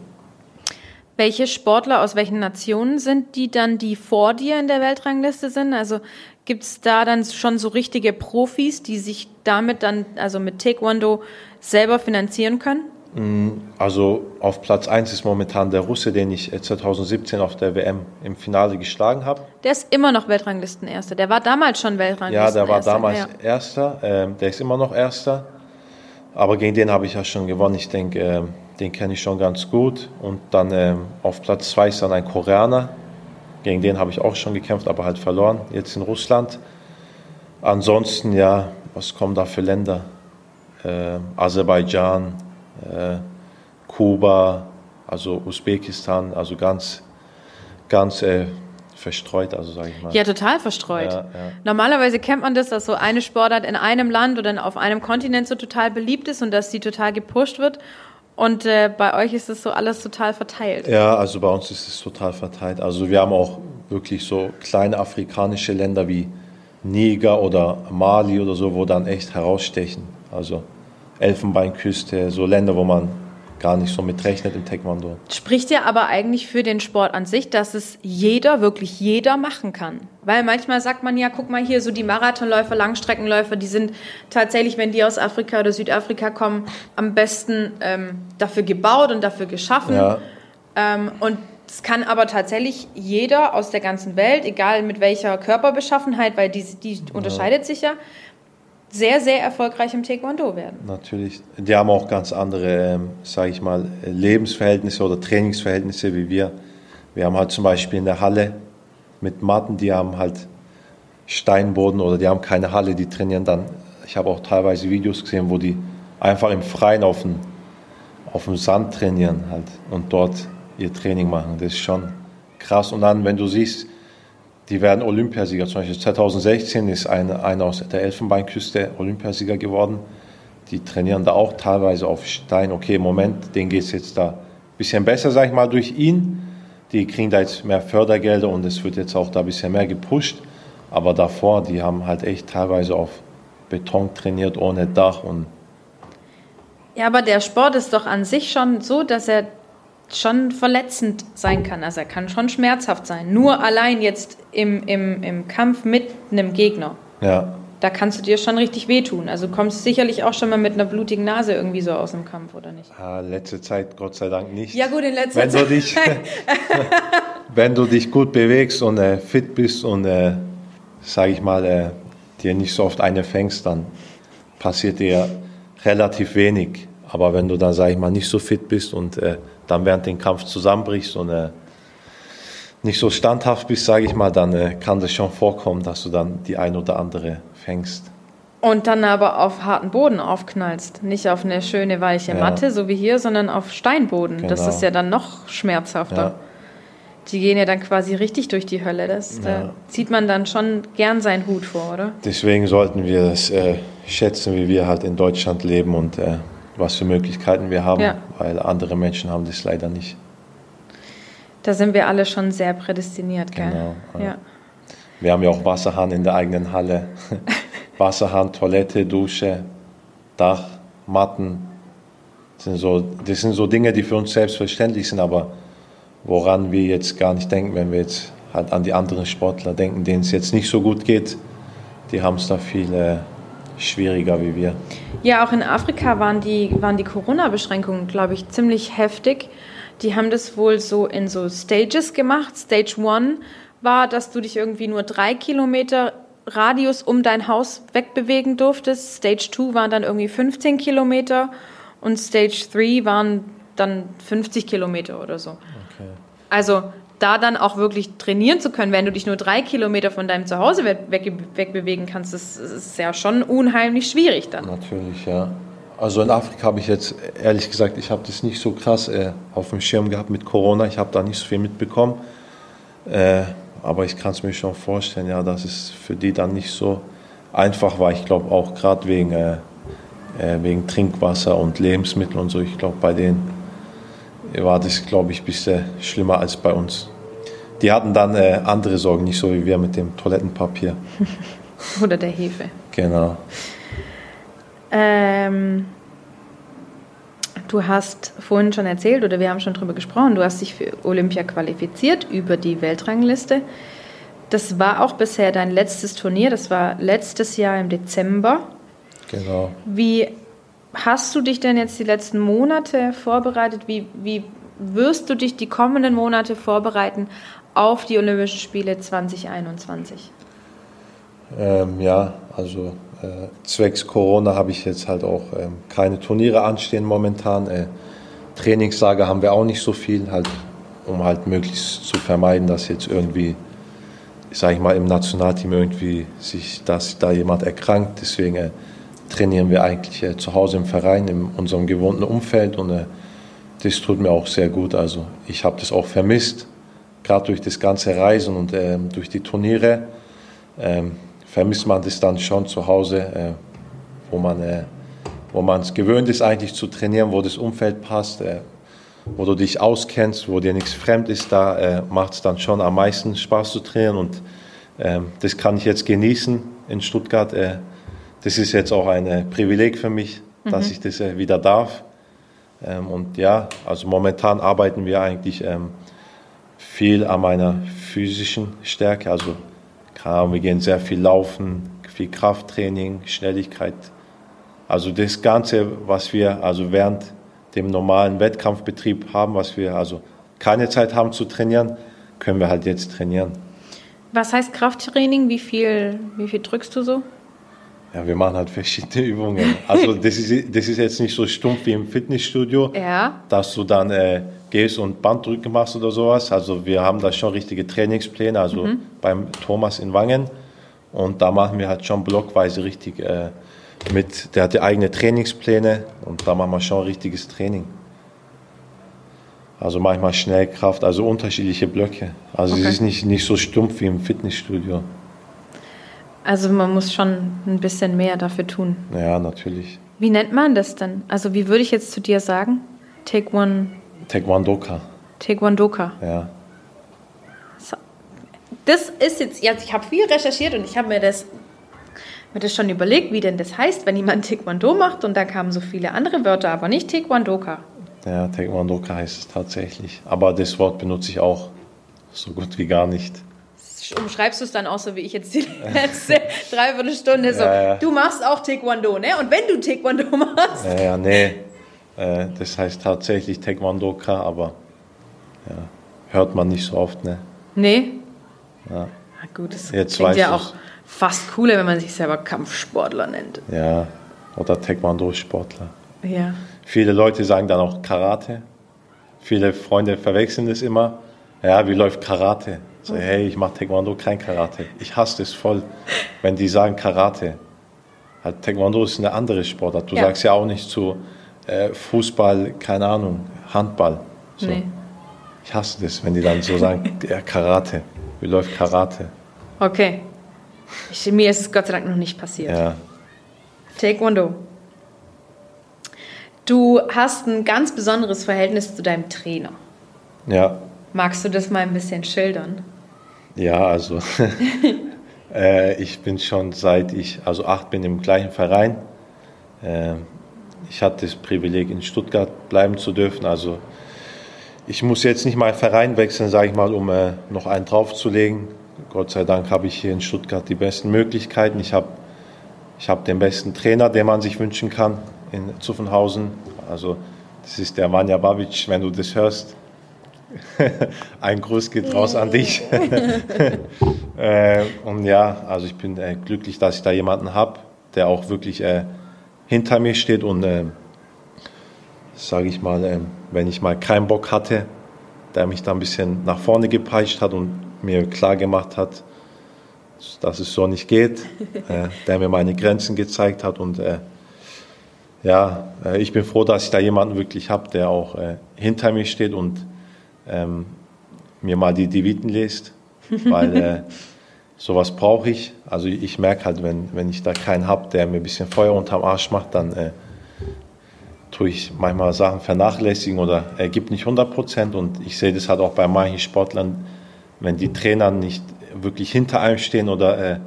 Welche Sportler aus welchen Nationen sind die dann, die vor dir in der Weltrangliste sind? Also gibt es da dann schon so richtige Profis, die sich damit dann, also mit Taekwondo, selber finanzieren können? Mm, also auf Platz 1 ist momentan der Russe, den ich 2017 auf der WM im Finale geschlagen habe. Der ist immer noch Weltranglistenerster. Der war damals schon Weltranglistenerster. Ja, der war damals ja. Erster. Ähm, der ist immer noch Erster. Aber gegen den habe ich ja schon gewonnen. Ich denke, ähm, den kenne ich schon ganz gut. Und dann ähm, auf Platz 2 ist dann ein Koreaner. Gegen den habe ich auch schon gekämpft, aber halt verloren. Jetzt in Russland. Ansonsten, ja, was kommen da für Länder? Äh, Aserbaidschan, äh, Kuba, also Usbekistan, also ganz, ganz äh, verstreut, also sage ich mal. Ja, total verstreut. Ja, ja. Normalerweise kennt man das, dass so eine Sportart in einem Land oder auf einem Kontinent so total beliebt ist und dass sie total gepusht wird. Und äh, bei euch ist das so alles total verteilt. Ja, also bei uns ist es total verteilt. Also wir haben auch wirklich so kleine afrikanische Länder wie Niger oder Mali oder so, wo dann echt herausstechen. Also Elfenbeinküste, so Länder, wo man gar nicht so mitrechnet im Taekwondo. Spricht ja aber eigentlich für den Sport an sich, dass es jeder, wirklich jeder machen kann. Weil manchmal sagt man ja, guck mal hier, so die Marathonläufer, Langstreckenläufer, die sind tatsächlich, wenn die aus Afrika oder Südafrika kommen, am besten ähm, dafür gebaut und dafür geschaffen. Ja. Ähm, und es kann aber tatsächlich jeder aus der ganzen Welt, egal mit welcher Körperbeschaffenheit, weil die, die unterscheidet ja. sich ja, sehr, sehr erfolgreich im Taekwondo werden. Natürlich. Die haben auch ganz andere, ähm, sage ich mal, Lebensverhältnisse oder Trainingsverhältnisse wie wir. Wir haben halt zum Beispiel in der Halle mit Matten, die haben halt Steinboden oder die haben keine Halle, die trainieren dann. Ich habe auch teilweise Videos gesehen, wo die einfach im Freien auf dem, auf dem Sand trainieren halt und dort ihr Training machen. Das ist schon krass. Und dann, wenn du siehst, die werden Olympiasieger. Zum Beispiel 2016 ist einer eine aus der Elfenbeinküste Olympiasieger geworden. Die trainieren da auch teilweise auf Stein. Okay, Moment, denen geht es jetzt da ein bisschen besser, sag ich mal, durch ihn. Die kriegen da jetzt mehr Fördergelder und es wird jetzt auch da ein bisschen mehr gepusht. Aber davor, die haben halt echt teilweise auf Beton trainiert, ohne Dach und ja, aber der Sport ist doch an sich schon so, dass er schon verletzend sein kann. Also er kann schon schmerzhaft sein. Nur allein jetzt im, im, im Kampf mit einem Gegner. Ja. Da kannst du dir schon richtig wehtun. Also du kommst sicherlich auch schon mal mit einer blutigen Nase irgendwie so aus dem Kampf, oder nicht? Ah, letzte Zeit Gott sei Dank nicht. Ja gut, in letzter wenn Zeit. Du dich, wenn du dich gut bewegst und äh, fit bist und, äh, sage ich mal, äh, dir nicht so oft eine fängst, dann passiert dir relativ wenig. Aber wenn du dann, sage ich mal, nicht so fit bist und äh, dann während dem Kampf zusammenbrichst und äh, nicht so standhaft bist, sage ich mal, dann äh, kann das schon vorkommen, dass du dann die ein oder andere fängst. Und dann aber auf harten Boden aufknallst. Nicht auf eine schöne weiche ja. Matte, so wie hier, sondern auf Steinboden. Genau. Das ist ja dann noch schmerzhafter. Die gehen ja dann quasi richtig durch die Hölle. Das, ja. Da zieht man dann schon gern seinen Hut vor, oder? Deswegen sollten wir es äh, schätzen, wie wir halt in Deutschland leben und äh, was für Möglichkeiten wir haben, ja. weil andere Menschen haben das leider nicht. Da sind wir alle schon sehr prädestiniert, gell? Genau. Ja. Wir haben ja auch Wasserhahn in der eigenen Halle. Wasserhahn, Toilette, Dusche, Dach, Matten. Das sind, so, das sind so Dinge, die für uns selbstverständlich sind, aber woran wir jetzt gar nicht denken, wenn wir jetzt halt an die anderen Sportler denken, denen es jetzt nicht so gut geht. Die haben es da viel äh, schwieriger wie wir. Ja, auch in Afrika waren die, waren die Corona-Beschränkungen, glaube ich, ziemlich heftig. Die haben das wohl so in so Stages gemacht. Stage One war, dass du dich irgendwie nur drei Kilometer Radius um dein Haus wegbewegen durftest. Stage 2 waren dann irgendwie 15 Kilometer und Stage 3 waren dann 50 Kilometer oder so. Okay. Also da dann auch wirklich trainieren zu können, wenn du dich nur drei Kilometer von deinem Zuhause weg, wegbewegen kannst, das, das ist ja schon unheimlich schwierig dann. Natürlich, ja. Also in Afrika habe ich jetzt, ehrlich gesagt, ich habe das nicht so krass äh, auf dem Schirm gehabt mit Corona. Ich habe da nicht so viel mitbekommen. Äh, aber ich kann es mir schon vorstellen, ja, dass es für die dann nicht so einfach war. Ich glaube auch gerade wegen, äh, äh, wegen Trinkwasser und Lebensmittel und so. Ich glaube, bei denen war das, glaube ich, ein bisschen schlimmer als bei uns. Die hatten dann äh, andere Sorgen, nicht so wie wir mit dem Toilettenpapier. Oder der Hefe. Genau. Ähm, du hast vorhin schon erzählt oder wir haben schon darüber gesprochen, du hast dich für Olympia qualifiziert über die Weltrangliste. Das war auch bisher dein letztes Turnier, das war letztes Jahr im Dezember. Genau. Wie hast du dich denn jetzt die letzten Monate vorbereitet? Wie, wie wirst du dich die kommenden Monate vorbereiten auf die Olympischen Spiele 2021? Ähm, ja, also äh, zwecks Corona habe ich jetzt halt auch ähm, keine Turniere anstehen momentan. Äh, Trainingslager haben wir auch nicht so viel, halt, um halt möglichst zu vermeiden, dass jetzt irgendwie, sage ich mal, im Nationalteam irgendwie sich, dass da jemand erkrankt. Deswegen äh, trainieren wir eigentlich äh, zu Hause im Verein, in unserem gewohnten Umfeld und äh, das tut mir auch sehr gut. Also ich habe das auch vermisst, gerade durch das ganze Reisen und ähm, durch die Turniere. Ähm, vermisst man das dann schon zu Hause, äh, wo man äh, wo man es gewöhnt ist eigentlich zu trainieren, wo das Umfeld passt, äh, wo du dich auskennst, wo dir nichts fremd ist, da äh, macht es dann schon am meisten Spaß zu trainieren und ähm, das kann ich jetzt genießen in Stuttgart. Äh, das ist jetzt auch ein äh, Privileg für mich, mhm. dass ich das äh, wieder darf. Ähm, und ja, also momentan arbeiten wir eigentlich ähm, viel an meiner physischen Stärke, also wir gehen sehr viel laufen, viel Krafttraining, Schnelligkeit. Also das Ganze, was wir also während dem normalen Wettkampfbetrieb haben, was wir also keine Zeit haben zu trainieren, können wir halt jetzt trainieren. Was heißt Krafttraining? Wie viel, wie viel drückst du so? Ja, wir machen halt verschiedene Übungen. Also das ist, das ist jetzt nicht so stumpf wie im Fitnessstudio, ja. dass du dann äh, gehst und Banddrücken machst oder sowas. Also wir haben da schon richtige Trainingspläne, also mhm. beim Thomas in Wangen. Und da machen wir halt schon blockweise richtig äh, mit, der hat die eigene Trainingspläne und da machen wir schon richtiges Training. Also manchmal Schnellkraft, also unterschiedliche Blöcke. Also okay. es ist nicht, nicht so stumpf wie im Fitnessstudio. Also man muss schon ein bisschen mehr dafür tun. Ja, natürlich. Wie nennt man das denn? Also wie würde ich jetzt zu dir sagen? Take one. Taekwondoka. Taekwondoka. Ja. Das ist jetzt, ja, ich habe viel recherchiert und ich habe mir das, mir das schon überlegt, wie denn das heißt, wenn jemand Taekwondo macht und da kamen so viele andere Wörter, aber nicht Taekwondoka. Ja, Taekwondoka heißt es tatsächlich. Aber das Wort benutze ich auch so gut wie gar nicht umschreibst du es dann auch so wie ich jetzt die letzte Dreiviertelstunde so. Ja, ja. Du machst auch Taekwondo, ne? Und wenn du Taekwondo machst. Ja, ja, nee. Äh, das heißt tatsächlich Taekwondo-Ka, aber ja, hört man nicht so oft, ne? Nee. Ja. Na gut, das jetzt klingt ja auch fast cooler, wenn man sich selber Kampfsportler nennt. Ja, oder Taekwondo-Sportler. Ja. Viele Leute sagen dann auch Karate. Viele Freunde verwechseln das immer. Ja, wie läuft Karate? So, hey, ich mache Taekwondo, kein Karate. Ich hasse es voll, wenn die sagen Karate. Halt, Taekwondo ist eine andere Sportart. Du ja. sagst ja auch nicht zu äh, Fußball, keine Ahnung, Handball. So. Nee. Ich hasse das, wenn die dann so sagen, ja, Karate. Wie läuft Karate? Okay. Ich, mir ist es Gott sei Dank noch nicht passiert. Ja. Taekwondo. Du hast ein ganz besonderes Verhältnis zu deinem Trainer. Ja. Magst du das mal ein bisschen schildern? Ja, also äh, ich bin schon seit ich also acht bin im gleichen Verein. Äh, ich hatte das Privileg in Stuttgart bleiben zu dürfen. Also ich muss jetzt nicht mal Verein wechseln, sage ich mal, um äh, noch einen draufzulegen. Gott sei Dank habe ich hier in Stuttgart die besten Möglichkeiten. Ich habe ich hab den besten Trainer, den man sich wünschen kann in Zuffenhausen. Also das ist der Vanja Babic, wenn du das hörst. Ein Gruß geht raus an dich. äh, und ja, also ich bin äh, glücklich, dass ich da jemanden habe, der auch wirklich äh, hinter mir steht und äh, sage ich mal, äh, wenn ich mal keinen Bock hatte, der mich da ein bisschen nach vorne gepeitscht hat und mir klar gemacht hat, dass es so nicht geht, äh, der mir meine Grenzen gezeigt hat und äh, ja, äh, ich bin froh, dass ich da jemanden wirklich habe, der auch äh, hinter mir steht und ähm, mir mal die Deviten liest, weil äh, sowas brauche ich. Also ich merke halt, wenn, wenn ich da keinen habe, der mir ein bisschen Feuer unterm Arsch macht, dann äh, tue ich manchmal Sachen vernachlässigen oder er gibt nicht 100 Prozent. Und ich sehe das halt auch bei manchen Sportlern, wenn die Trainer nicht wirklich hinter einem stehen oder äh,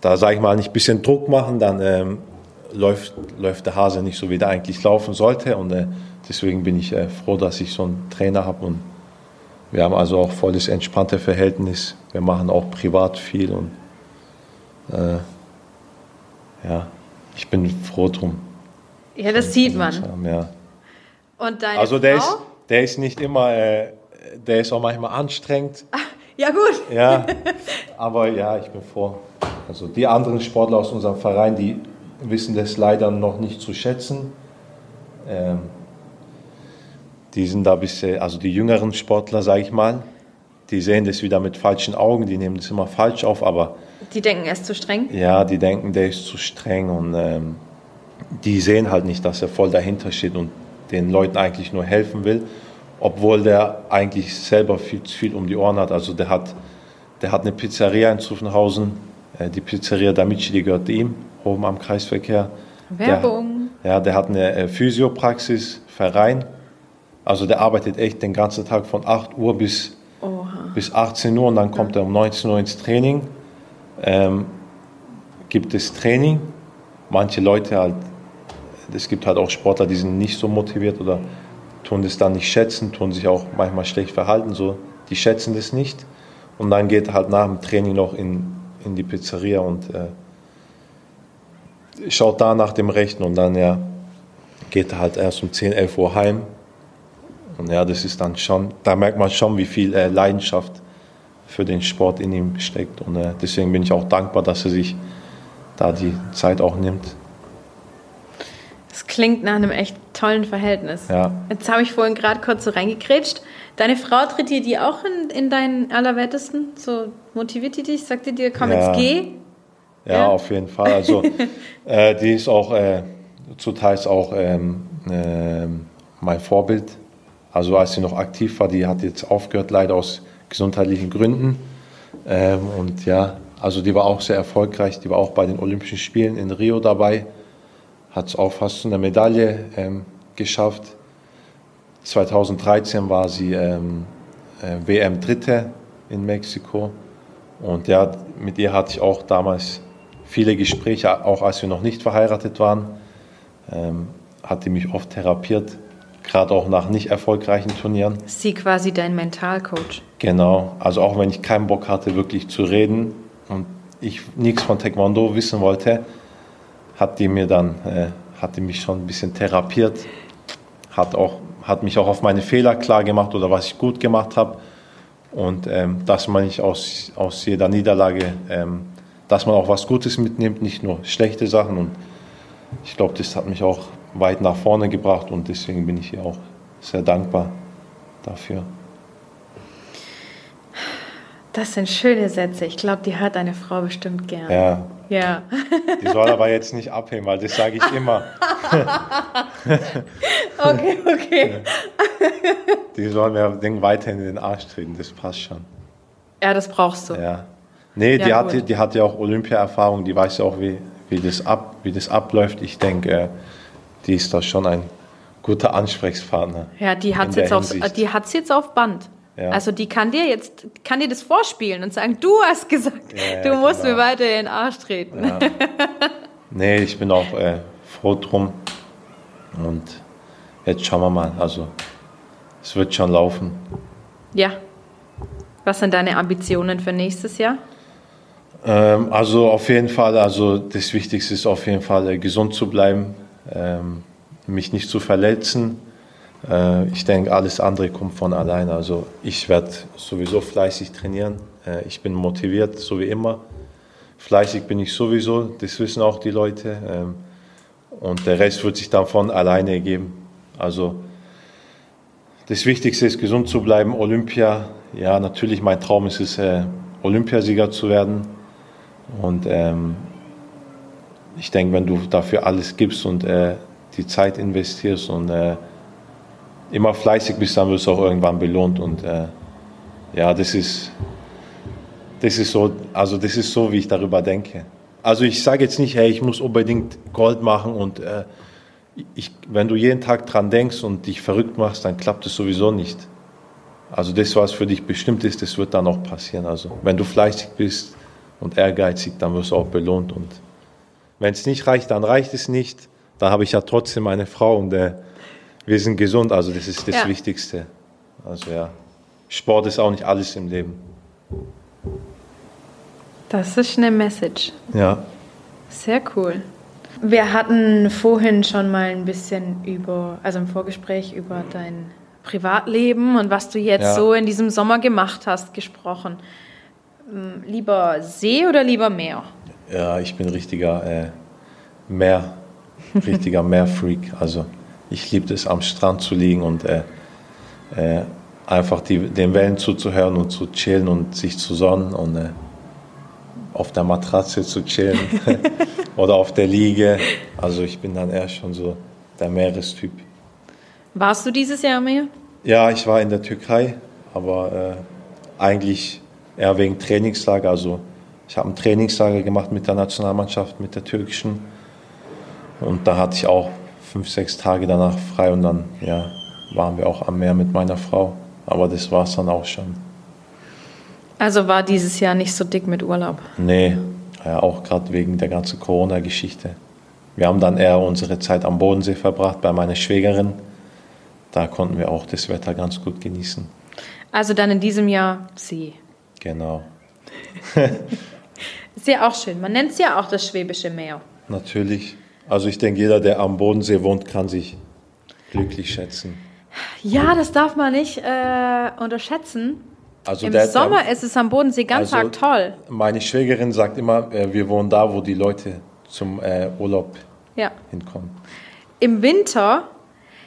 da, sage ich mal, nicht ein bisschen Druck machen, dann ähm, läuft, läuft der Hase nicht so, wie der eigentlich laufen sollte. Und äh, deswegen bin ich äh, froh, dass ich so einen Trainer habe. Und wir haben also auch voll das entspannte Verhältnis. Wir machen auch privat viel. Und äh, ja, ich bin froh drum. Ja, das sieht man. Ja. Und deine also der Frau? ist, der ist nicht immer, äh, der ist auch manchmal anstrengend. Ja, gut. Ja, aber ja, ich bin froh. Also die anderen Sportler aus unserem Verein, die wissen das leider noch nicht zu schätzen. Ähm, die sind da bisschen, also die jüngeren Sportler, sage ich mal, die sehen das wieder mit falschen Augen, die nehmen das immer falsch auf, aber Die denken, er ist zu streng. ja, die denken, der ist zu streng und ähm, die sehen halt nicht, dass er voll dahinter steht und den Leuten eigentlich nur helfen will, obwohl der eigentlich selber viel zu viel um die Ohren hat. Also der hat, der hat eine Pizzeria in Zuffenhausen, äh, die Pizzeria D'Amici, die gehört ihm, oben am Kreisverkehr. Werbung. Der, ja, der hat eine äh, Physiopraxis, Verein. Also der arbeitet echt den ganzen Tag von 8 Uhr bis, Oha. bis 18 Uhr und dann kommt er um 19 Uhr ins Training. Ähm, gibt es Training. Manche Leute halt, es gibt halt auch Sportler, die sind nicht so motiviert oder tun das dann nicht schätzen, tun sich auch manchmal schlecht verhalten, so, die schätzen das nicht. Und dann geht er halt nach dem Training noch in, in die Pizzeria und äh, schaut da nach dem Rechten und dann ja, geht er halt erst um 10, 11 Uhr heim. Und ja, das ist dann schon, da merkt man schon, wie viel äh, Leidenschaft für den Sport in ihm steckt. Und äh, deswegen bin ich auch dankbar, dass er sich da die Zeit auch nimmt. Das klingt nach einem echt tollen Verhältnis. Ja. Jetzt habe ich vorhin gerade kurz so reingekrätscht. Deine Frau tritt dir die auch in, in deinen Allerwertesten? So motiviert die dich? Sagt die dir, komm, Ja. jetzt geh? Ja, Ja. auf jeden Fall. Also äh, die ist auch äh, zu Teils auch ähm, ähm, mein Vorbild. Also als sie noch aktiv war, die hat jetzt aufgehört, leider aus gesundheitlichen Gründen. Ähm, und ja, also die war auch sehr erfolgreich. Die war auch bei den Olympischen Spielen in Rio dabei. Hat es auch fast zu einer Medaille ähm, geschafft. 2013 war sie ähm, äh, WM Dritte in Mexiko. Und ja, mit ihr hatte ich auch damals viele Gespräche, auch als wir noch nicht verheiratet waren. Ähm, hat die mich oft therapiert, gerade auch nach nicht erfolgreichen Turnieren. Sie quasi dein Mentalcoach? Genau, also auch wenn ich keinen Bock hatte, wirklich zu reden und ich nichts von Taekwondo wissen wollte, hat die mir dann, äh, hat die mich schon ein bisschen therapiert, hat, auch, hat mich auch auf meine Fehler klar gemacht oder was ich gut gemacht habe und ähm, dass man nicht aus, aus jeder Niederlage, ähm, dass man auch was Gutes mitnimmt, nicht nur schlechte Sachen und ich glaube, das hat mich auch weit nach vorne gebracht und deswegen bin ich ihr auch sehr dankbar dafür. Das sind schöne Sätze. Ich glaube, die hört deine Frau bestimmt gern. Ja, Ja. die soll aber jetzt nicht abheben, weil das sage ich immer. Okay, okay. die sollen mir Ding weiter in den Arsch treten, das passt schon. Ja, das brauchst du. Ja. Nee, Ja, die, hat, die hat ja auch Olympia-Erfahrung, die weiß ja auch, wie, wie, das ab, wie das abläuft. Ich denke, äh, die ist da schon ein guter Ansprechpartner. Ja, die hat's der jetzt auf, Hinsicht. die hat's jetzt auf Band. Ja. Also die kann dir jetzt, kann dir das vorspielen und sagen, du hast gesagt, Ja, du musst genau. mir weiter in den Arsch treten. Ja. nee, ich bin auch äh, froh drum. Und jetzt schauen wir mal. Also, es wird schon laufen. Ja. Was sind deine Ambitionen für nächstes Jahr? Ähm, also auf jeden Fall, also das Wichtigste ist auf jeden Fall äh, gesund zu bleiben, mich nicht zu verletzen. Äh, ich denke, alles andere kommt von allein. Also ich werde sowieso fleißig trainieren. Äh, ich bin motiviert, so wie immer. Fleißig bin ich sowieso, das wissen auch die Leute. Ähm, und der Rest wird sich dann von alleine ergeben. Also das Wichtigste ist, gesund zu bleiben. Olympia, ja, natürlich, mein Traum ist es, äh, Olympiasieger zu werden. Und ähm, ich denke, wenn du dafür alles gibst und äh, die Zeit investierst und äh, immer fleißig bist, dann wirst du auch irgendwann belohnt. Und äh, ja, das ist, das ist so, also das ist so, wie ich darüber denke. Also ich sage jetzt nicht, hey, ich muss unbedingt Gold machen und äh, ich, wenn du jeden Tag dran denkst und dich verrückt machst, dann klappt es sowieso nicht. Also das, was für dich bestimmt ist, das wird dann auch passieren. Also wenn du fleißig bist und ehrgeizig, dann wirst du auch belohnt. Und wenn es nicht reicht, dann reicht es nicht. Dann habe ich ja trotzdem eine Frau und äh, wir sind gesund. Also das ist das Ja. Wichtigste. Also ja, Sport ist auch nicht alles im Leben. Das ist eine Message. Ja. Sehr cool. Wir hatten vorhin schon mal ein bisschen über, also im Vorgespräch über dein Privatleben und was du jetzt Ja. so in diesem Sommer gemacht hast, gesprochen. Hm, Lieber See oder lieber Meer? Ja, ich bin richtiger äh, Meer, richtiger Meerfreak. Also ich liebe es, am Strand zu liegen und äh, äh, einfach die, den Wellen zuzuhören und zu chillen und sich zu sonnen und äh, auf der Matratze zu chillen oder auf der Liege. Also ich bin dann eher schon so der Meerestyp. Warst du dieses Jahr am Meer? Ja, ich war in der Türkei, aber äh, eigentlich eher wegen Trainingslager. Also ich habe ein Trainingslager gemacht mit der Nationalmannschaft, mit der türkischen. Und da hatte ich auch fünf, sechs Tage danach frei und dann ja, waren wir auch am Meer mit meiner Frau. Aber das war es dann auch schon. Also war dieses Jahr nicht so dick mit Urlaub. Nee, ja, auch gerade wegen der ganzen Corona-Geschichte. Wir haben dann eher unsere Zeit am Bodensee verbracht bei meiner Schwägerin. Da konnten wir auch das Wetter ganz gut genießen. Also dann in diesem Jahr See. Genau. Ist ja auch schön. Man nennt es ja auch das Schwäbische Meer. Natürlich. Also ich denke, jeder, der am Bodensee wohnt, kann sich glücklich schätzen. Ja, das darf man nicht äh, unterschätzen. Also Im der, Sommer ist es am Bodensee ganz Also- arg toll. Meine Schwägerin sagt immer, äh, wir wohnen da, wo die Leute zum äh, Urlaub Ja. hinkommen. Im Winter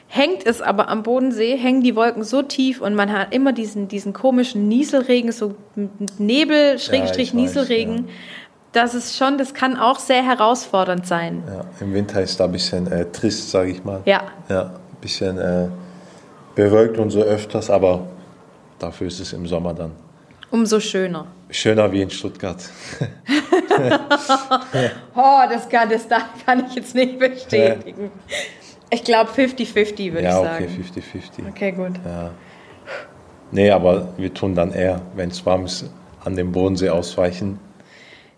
hängt es aber am Bodensee, hängen die Wolken so tief und man hat immer diesen, diesen komischen Nieselregen, so Nebel, Schrägstrich weiß, Nieselregen. Das ist schon, das kann auch sehr herausfordernd sein. Ja, Im Winter ist da ein bisschen äh, trist, sage ich mal. Ja. Ja, ein bisschen äh, bewölkt und so öfters, aber dafür ist es im Sommer dann Umso schöner. schöner wie in Stuttgart. Oh, das kann, das da kann ich jetzt nicht bestätigen. Ich glaube 50-50 würde ja, ich okay, sagen. 50-50. Okay, gut. Nee, aber wir tun dann eher, wenn es warm ist, an den Bodensee ausweichen.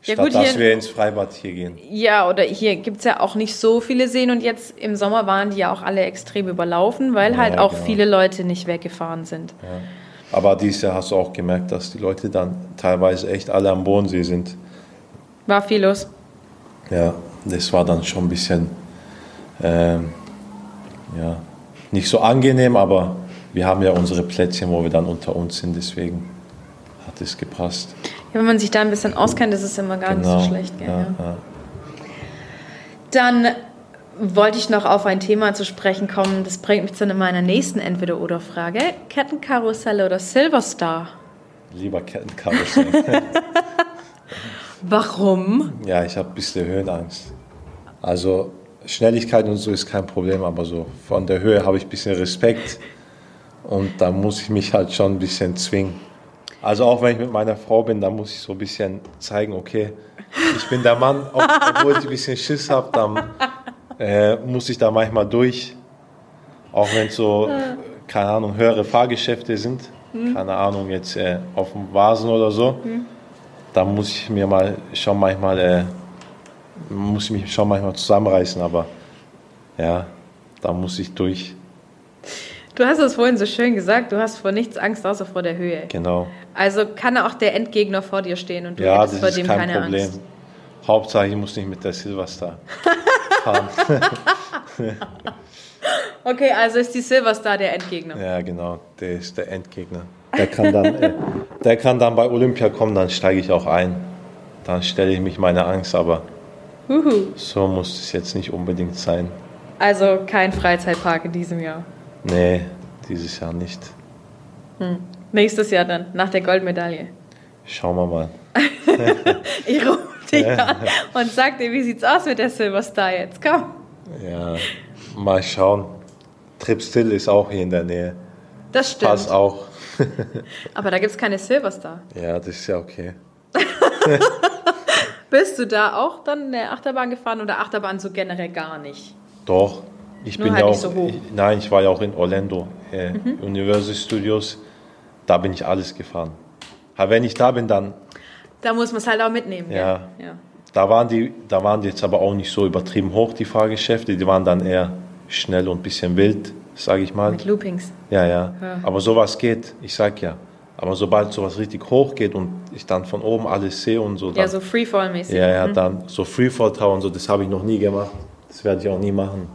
Ja, statt gut, dass wir ins Freibad hier gehen. Ja, oder hier gibt es ja auch nicht so viele Seen und jetzt im Sommer waren die ja auch alle extrem überlaufen, weil Ja, halt auch genau. viele Leute nicht weggefahren sind. Aber dieses Jahr hast du auch gemerkt, dass die Leute dann teilweise echt alle am Bodensee sind. War viel los. Ja, das war dann schon ein bisschen, ähm, ja, nicht so angenehm, aber wir haben ja unsere Plätzchen, wo wir dann unter uns sind, deswegen hat es gepasst. Ja, wenn man sich da ein bisschen auskennt, ist es immer gar nicht so schlecht. Gell? ja, Ja. ja. Dann wollte ich noch auf ein Thema zu sprechen kommen. Das bringt mich zu meiner nächsten Entweder-Oder-Frage. Kettenkarussell oder Silverstar? Lieber Kettenkarussell. Warum? ja, ich habe ein bisschen Höhenangst. Also Schnelligkeit und so ist kein Problem, aber so von der Höhe habe ich ein bisschen Respekt. Und da muss ich mich halt schon ein bisschen zwingen. Also auch wenn ich mit meiner Frau bin, da muss ich so ein bisschen zeigen, okay, ich bin der Mann, obwohl ich ein bisschen Schiss habe, dann äh, muss ich da manchmal durch. Auch wenn es so, keine Ahnung, höhere Fahrgeschäfte sind, mhm. keine Ahnung, jetzt äh, auf dem Vasen oder so, mhm. da muss ich mir mal schon manchmal, äh, muss ich mich schon manchmal zusammenreißen, aber ja, da muss ich durch. Du hast es vorhin so schön gesagt, du hast vor nichts Angst außer vor der Höhe. Genau. Also kann auch der Endgegner vor dir stehen und du ja, hättest vor dem keine Problem. Angst. Hauptsache, ich muss nicht mit der Silverstar fahren. okay, also ist die Silverstar der Endgegner. Ja, genau, der ist der Endgegner. Der kann dann, äh, der kann dann bei Olympia kommen, dann steige ich auch ein. Dann stelle ich mich meine Angst, aber Uhu. so muss es jetzt nicht unbedingt sein. Also kein Freizeitpark in diesem Jahr. Nee, dieses Jahr nicht. Hm. Nächstes Jahr dann, nach der Goldmedaille. Schauen wir mal. ich rufe dich an und sag dir, wie sieht's aus mit der Silverstar jetzt? Komm. Ja, mal schauen. Trip Still ist auch hier in der Nähe. Das stimmt. Pass auch. Aber da gibt es keine Silverstar. Ja, das ist ja okay. Bist du da auch dann in der Achterbahn gefahren oder Achterbahn so generell gar nicht? Doch, ich Nur bin halt ja auch, so ich, nein, ich war ja auch in Orlando, äh, mhm. Universal Studios. Da bin ich alles gefahren. Aber wenn ich da bin, dann. Da muss man es halt auch mitnehmen. Ja. ja. Da waren die, da waren die jetzt aber auch nicht so übertrieben hoch die Fahrgeschäfte. Die waren dann eher schnell und ein bisschen wild, sage ich mal. Mit Loopings. Ja, ja, ja. Aber sowas geht. Ich sag ja. Aber sobald sowas richtig hoch geht und ich dann von oben alles sehe und so. Dann, ja, so Freefall-mäßig. Ja, ja, mhm. dann so Freefall-Tower und so, das habe ich noch nie gemacht. Das werde ich auch nie machen.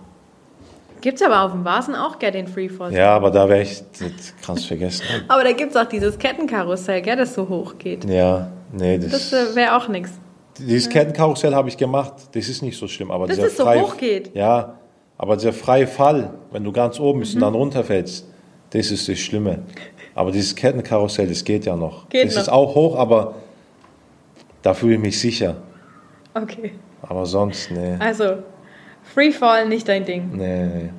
Gibt es aber auf dem Vasen auch, gell, den Freefall. Ja, aber da wäre ich krass vergessen. aber da gibt es auch dieses Kettenkarussell, gell, das so hoch geht. Ja, nee, das... Das äh, wäre auch nichts. Dieses Kettenkarussell habe ich gemacht, das ist nicht so schlimm. Aber das ist so freie, hoch geht. Ja, aber dieser freie Fall, wenn du ganz oben bist mhm. und dann runterfällst, das ist das Schlimme. Aber dieses Kettenkarussell, das geht ja noch. Geht das noch. ist auch hoch, aber da fühle ich mich sicher. Okay. Aber sonst, nee. Also, Freefall nicht dein Ding. Nee, nee.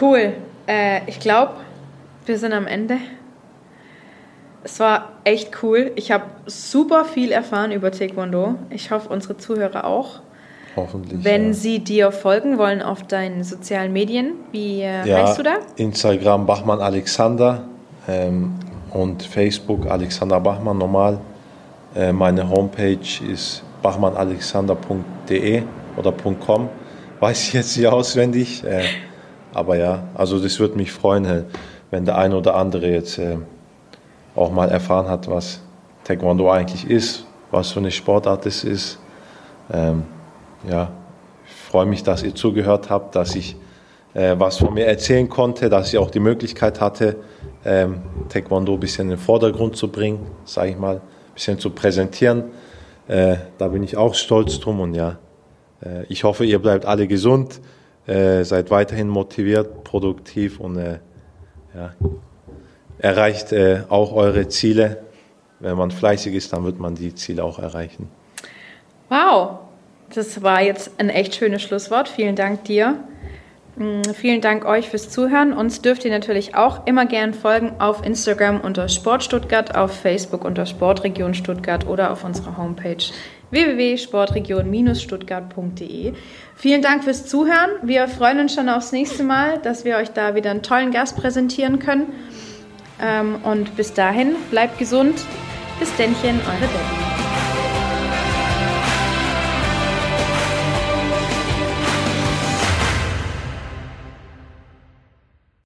Cool. Äh, ich glaube, wir sind am Ende. Es war echt cool. Ich habe super viel erfahren über Taekwondo. Ich hoffe, unsere Zuhörer auch. Hoffentlich. Wenn ja. sie dir folgen wollen auf deinen sozialen Medien, wie äh, ja, heißt du da? Instagram Bachmann Alexander ähm, und Facebook Alexander Bachmann normal. Äh, meine Homepage ist bachmannalexander.de oder .com. Weiß ich jetzt nicht auswendig. Äh, aber ja, also das würde mich freuen, wenn der eine oder andere jetzt äh, auch mal erfahren hat, was Taekwondo eigentlich ist, was für eine Sportart es ist. Ähm, ja, ich freue mich, dass ihr zugehört habt, dass ich äh, was von mir erzählen konnte, dass ich auch die Möglichkeit hatte, ähm, Taekwondo ein bisschen in den Vordergrund zu bringen, sage ich mal, ein bisschen zu präsentieren. Äh, da bin ich auch stolz drum und ja, äh, ich hoffe, ihr bleibt alle gesund, äh, seid weiterhin motiviert, produktiv und äh, ja, erreicht äh, auch eure Ziele. Wenn man fleißig ist, dann wird man die Ziele auch erreichen. Wow, das war jetzt ein echt schönes Schlusswort. Vielen Dank dir. Mm, vielen Dank euch fürs Zuhören. Uns dürft ihr natürlich auch immer gern folgen auf Instagram unter Sport Stuttgart, auf Facebook unter Sportregion Stuttgart oder auf unserer Homepage www.sportregion-stuttgart.de. Vielen Dank fürs Zuhören. Wir freuen uns schon aufs nächste Mal, dass wir euch da wieder einen tollen Gast präsentieren können. Ähm, und bis dahin, bleibt gesund. Bis dennchen, eure Debbie.